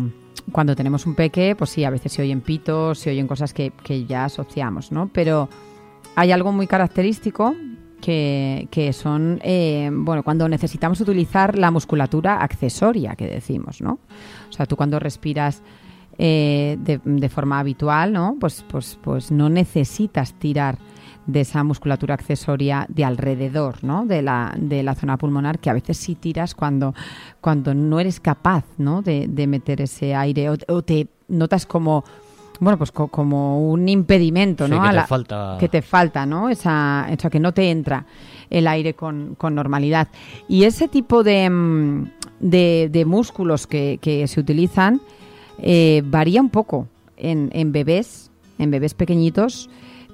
cuando tenemos un peque, pues sí, a veces se oyen pitos, se oyen cosas que, que ya asociamos, ¿no? Pero hay algo muy característico que, que son, eh, bueno, cuando necesitamos utilizar la musculatura accesoria que decimos, ¿no? O sea, tú cuando respiras eh, de, de forma habitual, ¿no? Pues, pues, pues no necesitas tirar de esa musculatura accesoria de alrededor, ¿no? De la, de la zona pulmonar, que a veces sí tiras cuando, cuando no eres capaz, ¿no? De, de meter ese aire o, o te notas como, bueno, pues co- como un impedimento, Sí, ¿no? que A te la- falta- que te falta, ¿no? Esa, o sea, que no te entra el aire con, con normalidad. Y ese tipo de, mm, de, de músculos que, que se utilizan eh, varía un poco en, en bebés, en bebés pequeñitos,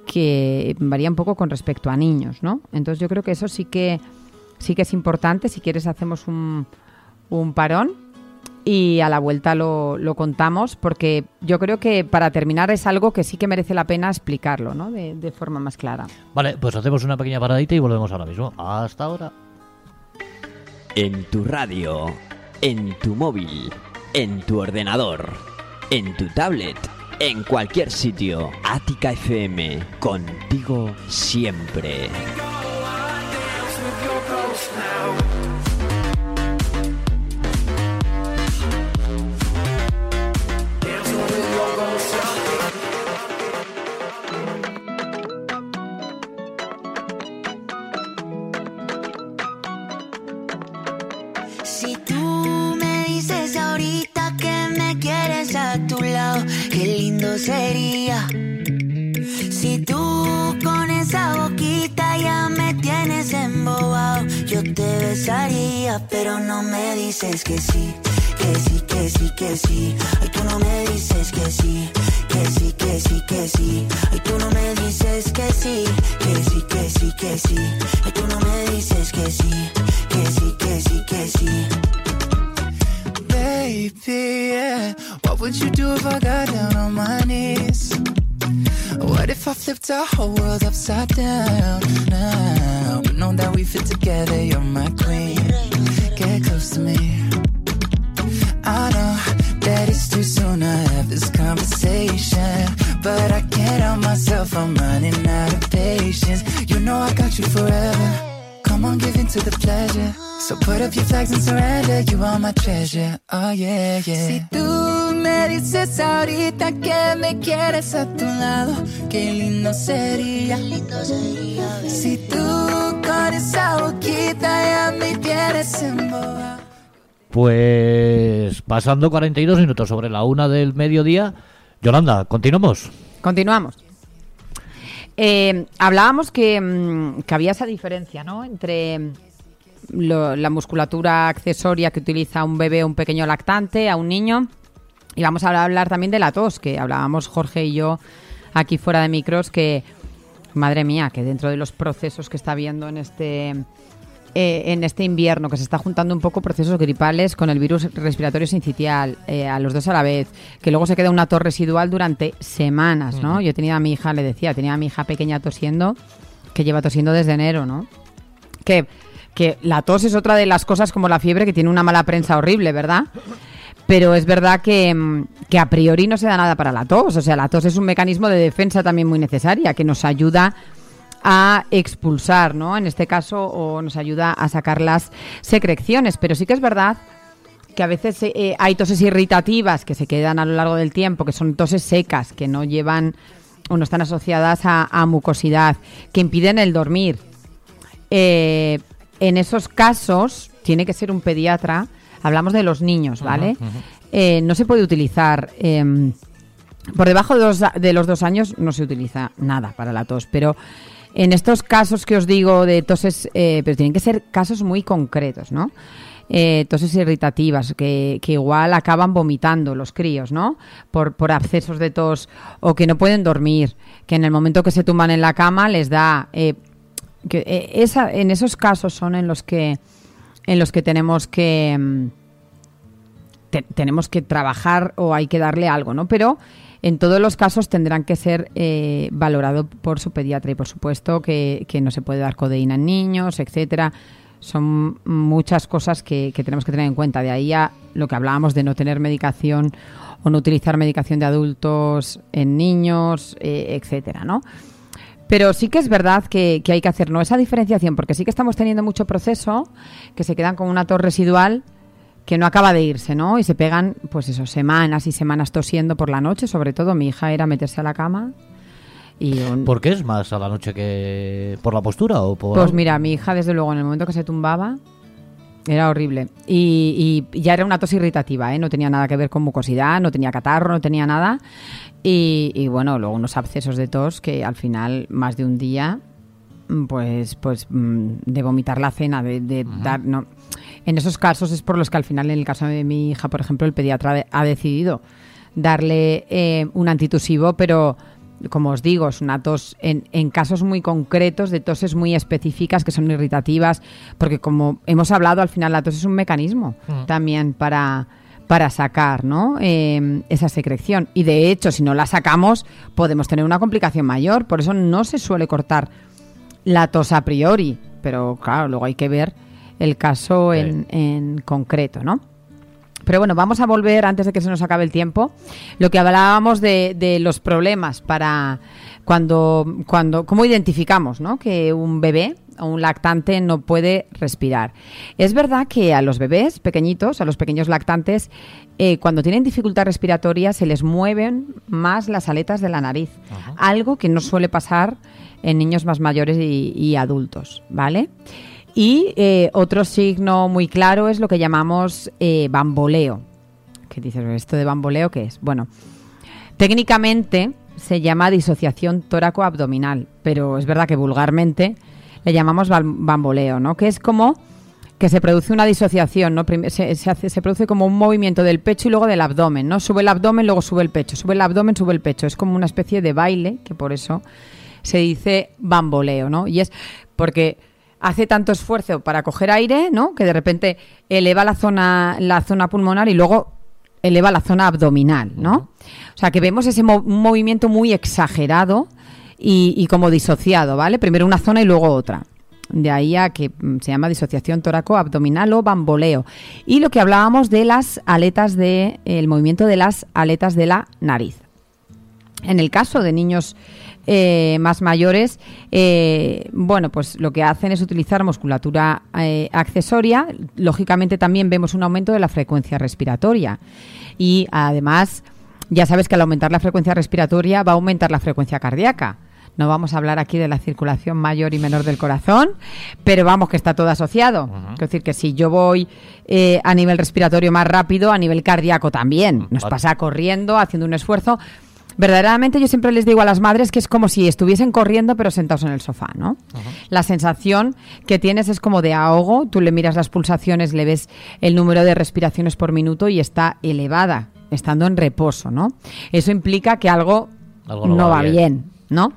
que varía un poco con respecto a niños, ¿no? Entonces yo creo que eso sí que sí que es importante. Si quieres hacemos un, un parón y a la vuelta lo, lo contamos porque yo creo que para terminar es algo que sí que merece la pena explicarlo, ¿no? De, de forma más clara. Vale, pues hacemos una pequeña paradita y volvemos ahora mismo. Hasta ahora. En tu radio, en tu móvil, en tu ordenador, en tu tablet, en cualquier sitio. Ática FM, contigo siempre. Sería. Si tú con esa boquita ya me tienes embobado, yo te besaría, pero no me dices que sí, que sí, que sí, que sí. Ay, tú no me dices que sí, que sí, que sí, que sí. Ay, tú no me dices que sí, que sí, que sí, que sí. Ay, tú no me dices que sí, que sí, que sí, que sí. Baby, yeah. What would you do if I got down on my knees? What if I flipped our whole world upside down? Now, but know that we fit together, you're my queen. Get close to me. I know that it's too soon to have this conversation, but I can't help myself, I'm running out of patience. You know I got you forever. Come on, give in to the pleasure. So put up your flags and surrender. You are my treasure. Oh, yeah, yeah. Si tú me dices ahorita que me quieres a tu lado, qué lindo sería. Si tú con esa boquita ya me tienes embobado. Pues pasando 42 minutos sobre la una del mediodía. Yolanda, continuamos. Continuamos. Eh, hablábamos que, mm, que había esa diferencia, ¿no? Entre mm, lo- la musculatura accesoria que utiliza un bebé, un pequeño lactante, a un niño. Y vamos a hablar también de la tos, que hablábamos Jorge y yo aquí fuera de micros, que, madre mía, que dentro de los procesos que está habiendo en este, eh, en este invierno, que se está juntando un poco procesos gripales con el virus respiratorio sincitial, eh, a los dos a la vez, que luego se queda una tos residual durante semanas, ¿no? Yo tenía a mi hija, le decía, tenía a mi hija pequeña tosiendo, que lleva tosiendo desde enero, ¿no? Que, que la tos es otra de las cosas como la fiebre que tiene una mala prensa horrible, ¿verdad? Pero es verdad que, mm, que a priori no se da nada para la tos. O sea, la tos es un mecanismo de defensa también muy necesaria que nos ayuda a expulsar, ¿no? En este caso, o nos ayuda a sacar las secreciones. Pero sí que es verdad que a veces eh, hay toses irritativas que se quedan a lo largo del tiempo, que son toses secas, que no llevan o no están asociadas a, a mucosidad, que impiden el dormir. Eh, en esos casos tiene que ser un pediatra. Hablamos de los niños, ¿vale? Eh, no se puede utilizar em, por debajo de los, de los dos años no se utiliza nada para la tos, pero En estos casos que os digo de toses, eh, pero tienen que ser casos muy concretos, ¿no? Eh, toses irritativas, que, igual acaban vomitando los críos, ¿no? Por, por abscesos de tos o que no pueden dormir, que en el momento que se tumban en la cama les da... eh, que, esa, en esos casos son en los que, en los que tenemos que... mm, te- tenemos que trabajar o hay que darle algo, ¿no? Pero en todos los casos tendrán que ser eh, valorados por su pediatra y por supuesto que, que no se puede dar codeína en niños, etcétera. Son muchas cosas que, que tenemos que tener en cuenta. De ahí a lo que hablábamos de no tener medicación o no utilizar medicación de adultos en niños, eh, etcétera, ¿no? Pero sí que es verdad que, que hay que hacer ¿no? esa diferenciación, porque sí que estamos teniendo mucho proceso que se quedan con una tos residual que no acaba de irse, ¿no? Y se pegan, pues eso, semanas y semanas tosiendo por la noche, sobre todo. Mi hija era meterse a la cama y un- ¿Por qué es más a la noche que por la postura o por pues mira, mi hija desde luego en el momento que se tumbaba era horrible. Y, y ya era una tos irritativa, ¿eh? no tenía nada que ver con mucosidad, no tenía catarro, no tenía nada. Y, y, bueno, luego unos abscesos de tos que al final más de un día pues pues mm, de vomitar la cena, de, de dar no en esos casos es por los que al final en el caso de mi hija, por ejemplo, el pediatra de- ha decidido darle eh, un antitusivo, pero como os digo, es una tos en, en casos muy concretos, de toses muy específicas que son irritativas, porque como hemos hablado, al final la tos es un mecanismo también para, para sacar ¿no? Eh, esa secreción. Y de hecho, si no la sacamos, podemos tener una complicación mayor. Por eso no se suele cortar la tos a priori, pero claro, luego hay que ver el caso en, en concreto, ¿no? Pero bueno, vamos a volver antes de que se nos acabe el tiempo. Lo que hablábamos de, de los problemas para cuando, cuando, cómo identificamos, ¿no? Que un bebé o un lactante no puede respirar. Es verdad que a los bebés pequeñitos, a los pequeños lactantes, eh, cuando tienen dificultad respiratoria se les mueven más las aletas de la nariz, algo que no suele pasar en niños más mayores y, y adultos, ¿vale? Y eh, otro signo muy claro es lo que llamamos eh, bamboleo. ¿Qué dices? ¿Esto de bamboleo qué es? Bueno, técnicamente se llama disociación tóraco-abdominal, pero es verdad que vulgarmente le llamamos bam- bamboleo, ¿no? Que es como que se produce una disociación, ¿no? Se produce como un movimiento del pecho y luego del abdomen, ¿no? Sube el abdomen, luego sube el pecho, sube el abdomen, sube el pecho. Es como una especie de baile, que por eso se dice bamboleo, ¿no? Y es porque hace tanto esfuerzo para coger aire, ¿no? Que de repente eleva la zona, la zona pulmonar y luego eleva la zona abdominal, ¿no? O sea, que vemos ese mo- movimiento muy exagerado y, y como disociado, ¿vale? Primero una zona y luego otra. De ahí a que mm, se llama disociación tóraco-abdominal o bamboleo. Y lo que hablábamos de las aletas de, el movimiento de las aletas de la nariz. En el caso de niños eh, más mayores, eh, bueno, pues lo que hacen es utilizar musculatura eh, accesoria. Lógicamente también vemos un aumento de la frecuencia respiratoria. Y además, ya sabes que al aumentar la frecuencia respiratoria va a aumentar la frecuencia cardíaca. No vamos a hablar aquí de la circulación mayor y menor del corazón, pero vamos que está todo asociado. Es decir, que si yo voy eh, a nivel respiratorio más rápido, a nivel cardíaco también. Nos vale. pasa corriendo, haciendo un esfuerzo. Verdaderamente yo siempre les digo a las madres que es como si estuviesen corriendo pero sentados en el sofá, ¿no? La sensación que tienes es como de ahogo, tú le miras las pulsaciones, le ves el número de respiraciones por minuto y está elevada, estando en reposo, ¿no? Eso implica que algo, Algo no, no va bien. bien. ¿no?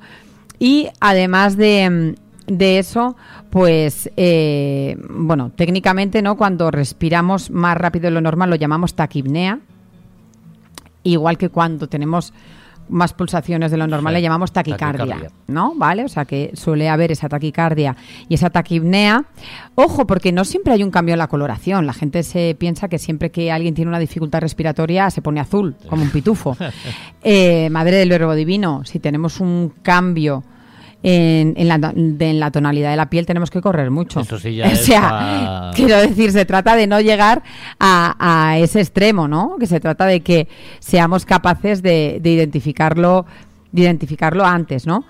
Y además de, de eso, pues, eh, bueno, técnicamente, ¿no? Cuando respiramos más rápido de lo normal lo llamamos taquipnea, igual que cuando tenemos más pulsaciones de lo normal Sí, le llamamos taquicardia, taquicardia. ¿no? ¿Vale? O sea que suele haber esa taquicardia y esa taquipnea. Ojo, porque no siempre hay un cambio en la coloración. La gente se piensa que siempre que alguien tiene una dificultad respiratoria se pone azul, como un pitufo. Eh, madre del verbo divino, si tenemos un cambio en, en la, de- en la tonalidad de la piel tenemos que correr mucho. Eso sí ya o sea, quiero decir, se trata de no llegar a, a ese extremo, ¿no? Que se trata de que seamos capaces de, de identificarlo, de identificarlo antes, ¿no?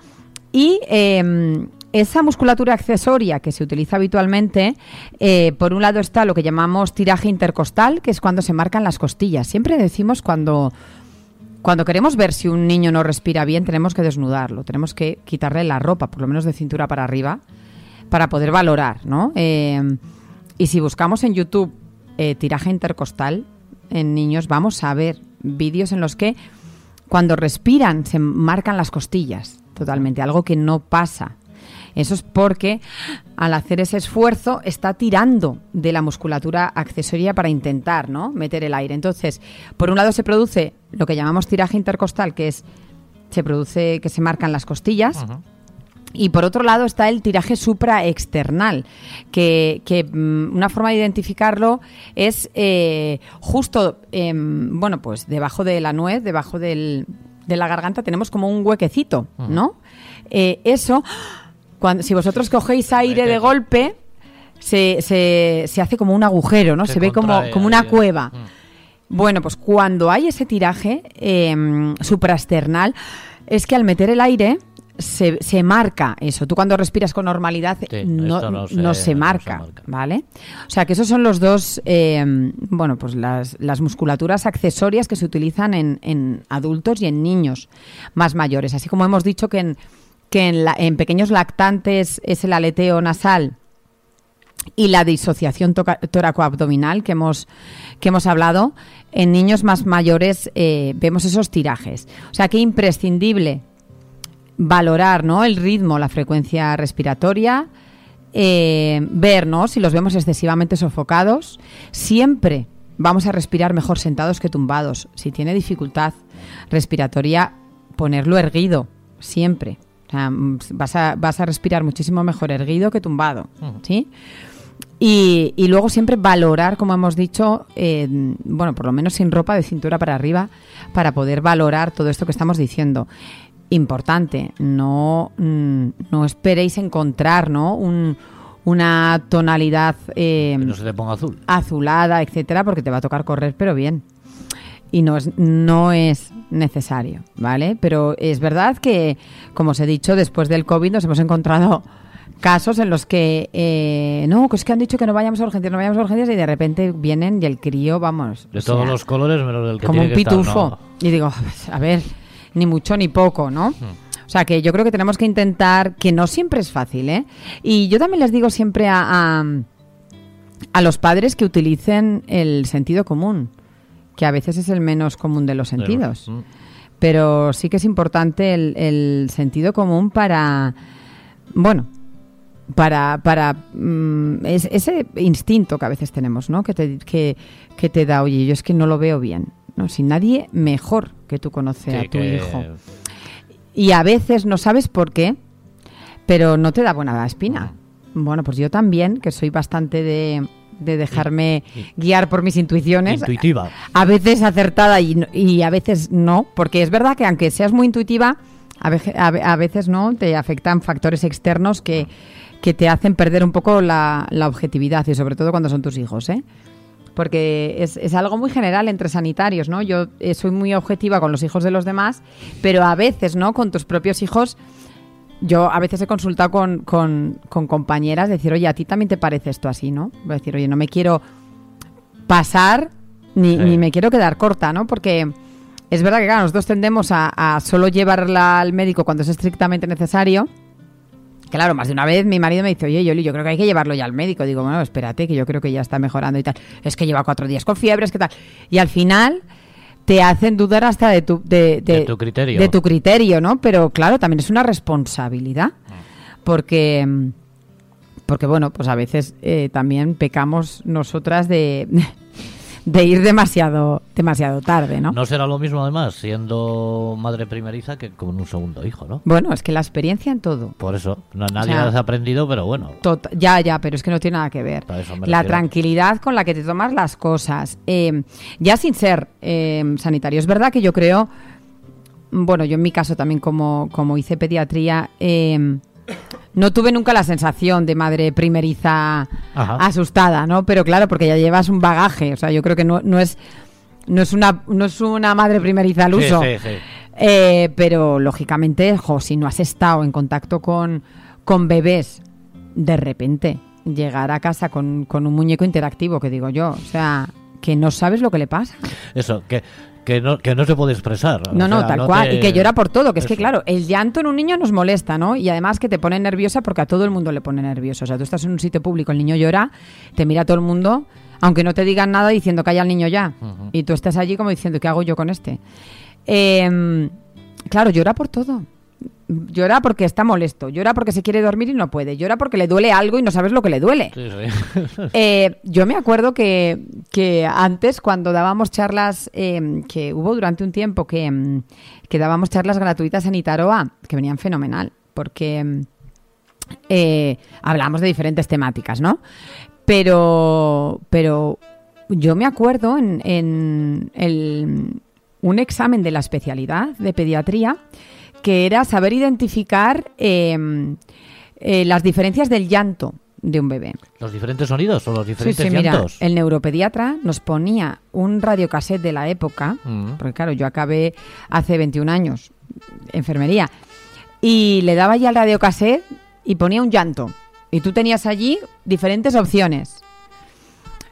Y eh, esa musculatura accesoria que se utiliza habitualmente, eh, por un lado está lo que llamamos tiraje intercostal, que es cuando se marcan las costillas. Siempre decimos cuando cuando queremos ver si un niño no respira bien, tenemos que desnudarlo, tenemos que quitarle la ropa, por lo menos de cintura para arriba, para poder valorar, ¿no? Eh, y si buscamos en YouTube eh, tiraje intercostal en niños, vamos a ver vídeos en los que cuando respiran se marcan las costillas totalmente, algo que no pasa. Eso es porque al hacer ese esfuerzo está tirando de la musculatura accesoria para intentar ¿no? meter el aire. Entonces, por un lado se produce lo que llamamos tiraje intercostal, que es se produce que se marcan las costillas. Y por otro lado está el tiraje supraexternal, que, que mm, una forma de identificarlo es eh, justo, em, bueno, pues debajo de la nuez, debajo del- de la garganta tenemos como un huequecito, ¿no? Eh, eso, cuando, si vosotros cogéis aire de golpe, se, se- se hace como un agujero, ¿no? Se, Se ve como, como una ¿eh? cueva. Bueno, pues cuando hay ese tiraje eh, supraesternal, es que al meter el aire se, se marca eso. Tú cuando respiras con normalidad Sí, no, no no se- se, no se marca, marca. ¿vale? O sea que esos son los dos, eh, bueno, pues las, las musculaturas accesorias que se utilizan en, en adultos y en niños más mayores. Así como hemos dicho que en, que en, la- en pequeños lactantes es el aleteo nasal y la disociación tóraco-abdominal que hemos, que hemos hablado, en niños más mayores eh, vemos esos tirajes. O sea que imprescindible valorar ¿no? el ritmo, la frecuencia respiratoria, eh, ver ¿no? si los vemos excesivamente sofocados. Siempre vamos a respirar mejor sentados que tumbados. Si tiene dificultad respiratoria, ponerlo erguido, siempre. O sea, vas, a, vas a respirar muchísimo mejor erguido que tumbado. ¿sí? Y, y luego siempre valorar, como hemos dicho, eh, bueno, por lo menos sin ropa de cintura para arriba, para poder valorar todo esto que estamos diciendo. Importante, no, mm, no esperéis encontrar ¿no? Un- una tonalidad eh, Que no se te ponga azul. azulada, etcétera, porque te va a tocar correr, pero bien. Y no es, no es necesario, ¿vale? Pero es verdad que, como os he dicho, después del COVID nos hemos encontrado casos en los que, eh, no, que es que han dicho que no vayamos a urgencias, no vayamos a urgencias, y de repente vienen y el crío, vamos. De o todos sea, los colores menos del que como tiene un que estar, pitufo. ¿no? Y digo, a ver, ni mucho ni poco, ¿no? Hmm. O sea, que yo creo que tenemos que intentar, que no siempre es fácil, ¿eh? Y yo también les digo siempre a, a, a los padres que utilicen el sentido común, que a veces es el menos común de los sentidos. Mm. Pero sí que es importante el, el sentido común para, bueno, para, para mm, es- ese instinto que a veces tenemos, ¿no? Que te, que, que te da, oye, yo es que no lo veo bien. ¿no? Si nadie mejor que tú conoce Sí, a tu que- hijo. Y a veces no sabes por qué, pero no te da buena espina. Bueno, pues yo también, que soy bastante de, de dejarme guiar por mis intuiciones. Intuitiva. A veces acertada y, y a veces no, porque es verdad que aunque seas muy intuitiva, a, veje- a ve- a veces no, te afectan factores externos que, que te hacen perder un poco la, la objetividad y sobre todo cuando son tus hijos, ¿eh? Porque es, es algo muy general entre sanitarios, ¿no? Yo eh, soy muy objetiva con los hijos de los demás, pero a veces, ¿no? Con tus propios hijos, yo a veces he consultado con, con, con compañeras, decir, oye, a ti también te parece esto así, ¿no? Voy a decir, oye, no me quiero pasar ni, Sí. ni me quiero quedar corta, ¿no? Porque es verdad que, claro, nosotros tendemos a, a solo llevarla al médico cuando es estrictamente necesario. Claro, más de una vez mi marido me dice, oye, Yoli, yo creo que hay que llevarlo ya al médico. Digo, bueno, espérate, que yo creo que ya está mejorando y tal. Es que lleva cuatro días con fiebre, es que tal. Y al final te hacen dudar hasta de tu, de, De tu criterio. de tu criterio, ¿no? Pero claro, también es una responsabilidad. Porque, porque bueno, pues a veces eh, también pecamos nosotras de, de ir demasiado, demasiado tarde, ¿no? No será lo mismo, además, siendo madre primeriza que con un segundo hijo, ¿no? Bueno, es que la experiencia en todo. Por eso, no, nadie sea, las ha aprendido, pero bueno. Ya, ya, pero es que no tiene nada que ver. La tranquilidad con la que te tomas las cosas, eh, ya sin ser eh, sanitario. Es verdad que yo creo, bueno, yo en mi caso también como, como hice pediatría, eh, no tuve nunca la sensación de madre primeriza Ajá. asustada, ¿no? Pero claro, porque ya llevas un bagaje, o sea, yo creo que no, no es no es una no es una madre primeriza al Sí, uso. sí, sí. Eh, pero lógicamente, jo, si no has estado en contacto con, con bebés, de repente llegar a casa con, con un muñeco interactivo, que digo yo, o sea, que no sabes lo que le pasa. Eso, que, que no, que no se puede expresar. No, O no, sea, tal cual. te- Y que llora por todo. Que es que, claro, el llanto en un niño nos molesta, ¿no? Y además que te pone nerviosa porque a todo el mundo le pone nervioso. O sea, tú estás en un sitio público, el niño llora, te mira todo el mundo, aunque no te digan nada diciendo que haya el niño ya. Y tú estás allí como diciendo, ¿qué hago yo con este? Em, claro, llora por todo. Llora porque está molesto, llora porque se quiere dormir y no puede, llora porque le duele algo y no sabes lo que le duele. Sí, sí. Eh, yo me acuerdo que, que antes, cuando dábamos charlas, eh, que hubo durante un tiempo que, mm, que dábamos charlas gratuitas en Itaroa, que venían fenomenal, porque mm, eh, hablábamos de diferentes temáticas, ¿no? Pero, pero yo me acuerdo en, en el- un examen de la especialidad de pediatría que era saber identificar eh, eh, las diferencias del llanto de un bebé. Los diferentes sonidos o los diferentes sí, llantos. el neuropediatra nos ponía un radiocassette de la época, Mm. porque claro, yo acabé hace 21 años enfermería, y le daba ya el radiocassette y ponía un llanto. Y tú tenías allí diferentes opciones.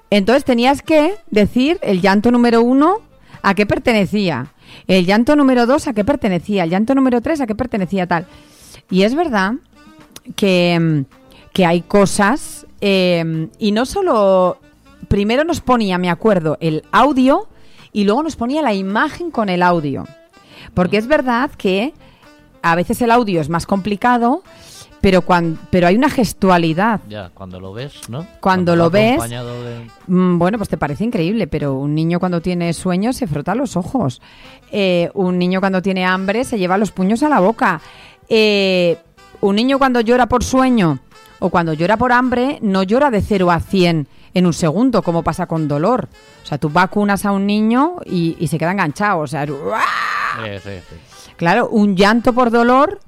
Entonces tenías que decir el llanto número uno a qué pertenecía, el llanto número dos a qué pertenecía, el llanto número tres a qué pertenecía tal. Y es verdad que, mm, que hay cosas eh, y no solo primero nos ponía, me acuerdo, el audio y luego nos ponía la imagen con el audio. Porque es verdad que a veces el audio es más complicado, pero, cuan- pero hay una gestualidad. Ya, cuando lo ves, ¿no? Cuando lo ves, de- Mm, Bueno, pues te parece increíble, pero un niño cuando tiene sueño se frota los ojos. Eh, un niño cuando tiene hambre se lleva los puños a la boca. Eh, un niño cuando llora por sueño o cuando llora por hambre no llora de 0 a 100 en un segundo, como pasa con dolor. O sea, tú vacunas a un niño y, y se queda enganchado. O sea. Eh, sí, sí. claro, un llanto por dolor,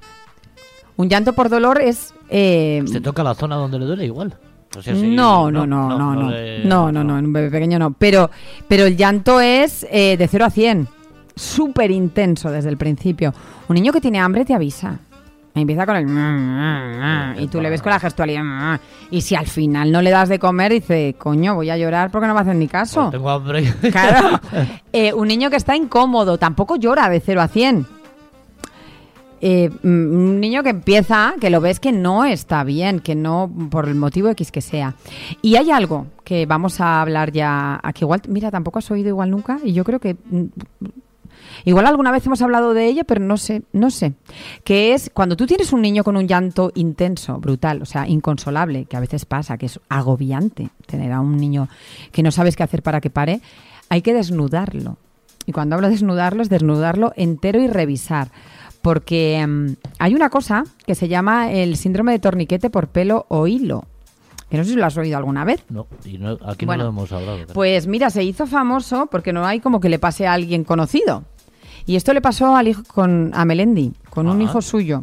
un llanto por dolor es... eh, Se toca la zona donde le duele igual. O sea, sí, no, no, no, no, no, no, no, no, en un bebé pequeño no. Pero, pero el llanto es eh, de 0 a 100, súper intenso desde el principio. Un niño que tiene hambre te avisa. Empieza con el... Y tú le ves con la gestualidad. Y si al final no le das de comer, dice, coño, voy a llorar porque no me hacen ni caso. Pues tengo hambre. Claro. Eh, un niño que está incómodo tampoco llora de 0 a 100. Eh, mm, un niño que empieza, que lo ves que no está bien, que no, por el motivo X que sea. Y hay algo que vamos a hablar ya, que igual, mira, tampoco has oído igual nunca, y yo creo que mm, Igual alguna vez hemos hablado de ella, pero no sé, no sé. Que es cuando tú tienes un niño con un llanto intenso, brutal, o sea, inconsolable, que a veces pasa, que es agobiante tener a un niño que no sabes qué hacer para que pare, hay que desnudarlo. Y cuando hablo de desnudarlo, es desnudarlo entero y revisar. Porque mm, hay una cosa que se llama el síndrome de torniquete por pelo o hilo. Que no sé si lo has oído alguna vez. No, y no- aquí Bueno, no lo hemos hablado. pero- Pues mira, se hizo famoso porque no hay como que le pase a alguien conocido. Y esto le pasó al hijo, con, a Melendi, con un Ah. hijo suyo.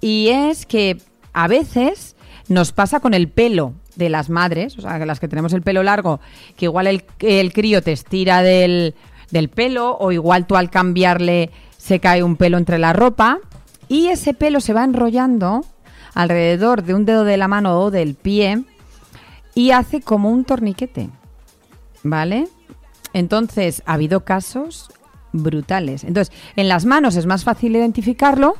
Y es que a veces nos pasa con el pelo de las madres, o sea, las que tenemos el pelo largo, que igual el, el crío te estira del, del pelo o igual tú al cambiarle se cae un pelo entre la ropa y ese pelo se va enrollando alrededor de un dedo de la mano o del pie y hace como un torniquete. ¿Vale? Entonces, ha habido casos brutales. Entonces, en las manos es más fácil identificarlo,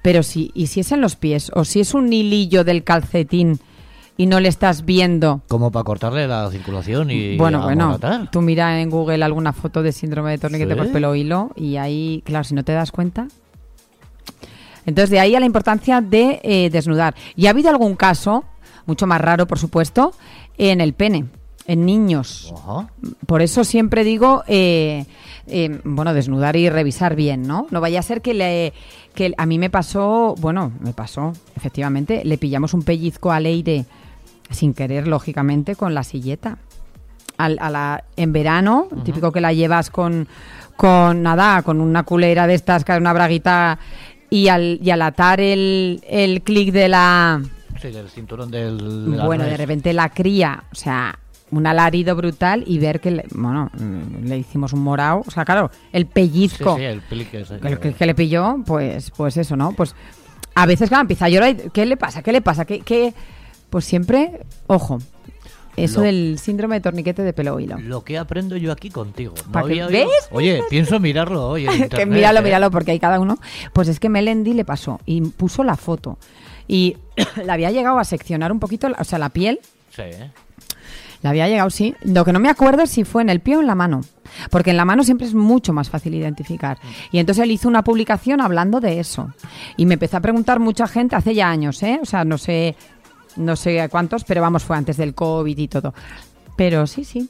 pero si, y si es en los pies, o si es un hilillo del calcetín y no le estás viendo. Como para cortarle la circulación y bueno, bueno, tú mira en Google alguna foto de síndrome de torniquete ¿Sí? por pelo hilo y ahí, claro, si no te das cuenta. Entonces, de ahí a la importancia de eh, desnudar. Y ha habido algún caso, mucho más raro, por supuesto, en el pene, en niños. Ajá. Por eso siempre digo, eh, eh, bueno, desnudar y revisar bien, ¿no? No vaya a ser que le, que a mí me pasó, bueno, me pasó, efectivamente, le pillamos un pellizco al aire sin querer, lógicamente, con la silleta. Al- a la, en verano, típico que la llevas con, con nada, con una culera de estas, una braguita, y al, y al atar el, el clic de la, Sí, del cinturón del. bueno, de repente la cría, o sea, un alarido brutal y ver que, le, bueno, le hicimos un morado. O sea, claro, el pellizco sí, el plique ese. el que, que le pilló, pues, pues eso, ¿no? Pues a veces, claro, empieza a llorar y ¿qué le pasa? ¿Qué le pasa? ¿Qué, qué? Pues siempre, ojo. eso Lo- del síndrome de torniquete de pelo hilo. Lo que aprendo yo aquí contigo. No había ¿ves? Oye, pienso mirarlo hoy en que internet, míralo, ¿eh? míralo, porque hay cada uno. Pues es que Melendi le pasó y puso la foto. Y le había llegado a seccionar un poquito, la- o sea, la piel, Sí, le había llegado, sí. Lo que no me acuerdo es si fue en el pie o en la mano. Porque en la mano siempre es mucho más fácil identificar. Y entonces él hizo una publicación hablando de eso. Y me empezó a preguntar mucha gente hace ya años, ¿eh? O sea, no sé, no sé cuántos, pero vamos, fue antes del COVID y todo. Pero sí, sí.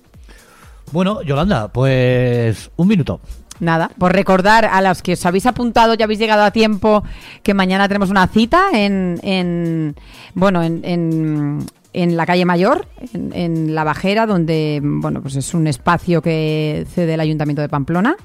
Bueno, Yolanda, pues un minuto. Nada, por recordar a los que os habéis apuntado, ya habéis llegado a tiempo, que mañana tenemos una cita en, en bueno, en, en, en la calle Mayor, en, en La Bajera, donde, bueno, pues es un espacio que cede el Ayuntamiento de Pamplona.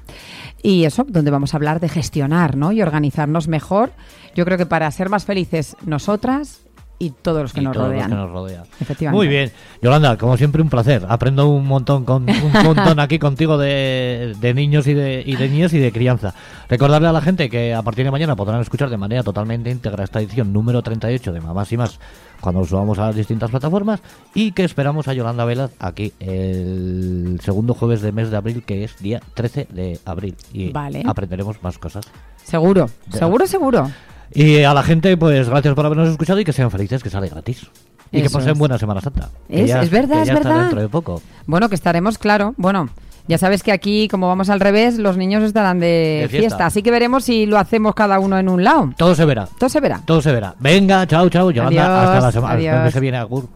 Y eso, donde vamos a hablar de gestionar, ¿no? Y organizarnos mejor. Yo creo que para ser más felices nosotras y todos los que Y nos todos los rodean. que nos rodean. Efectivamente. Muy bien. Yolanda, como siempre, un placer. Aprendo un montón con un montón aquí contigo de, de niños y de, y de niñas y de crianza. Recordarle a la gente que a partir de mañana podrán escuchar de manera totalmente íntegra esta edición número 38 de Mamás y Más cuando lo subamos a las distintas plataformas y que esperamos a Yolanda Velaz aquí el segundo jueves de mes de abril, que es día 13 de abril. Y Vale. aprenderemos más cosas. Seguro, seguro, seguro. Y a la gente, pues gracias por habernos escuchado y que sean felices, que sale gratis. Y que pasen es. buena Semana Santa. que Es- ya- es verdad, que es ya está verdad. dentro de poco. Bueno, que estaremos, claro. Bueno, ya sabes que aquí, como vamos al revés, los niños estarán de, De fiesta. Así que veremos si lo hacemos cada uno en un lado. Todo se verá. Todo se verá. Todo se verá. Venga, chao, chao, Yolanda. Adiós, hasta la semana. adiós. que viene, agur.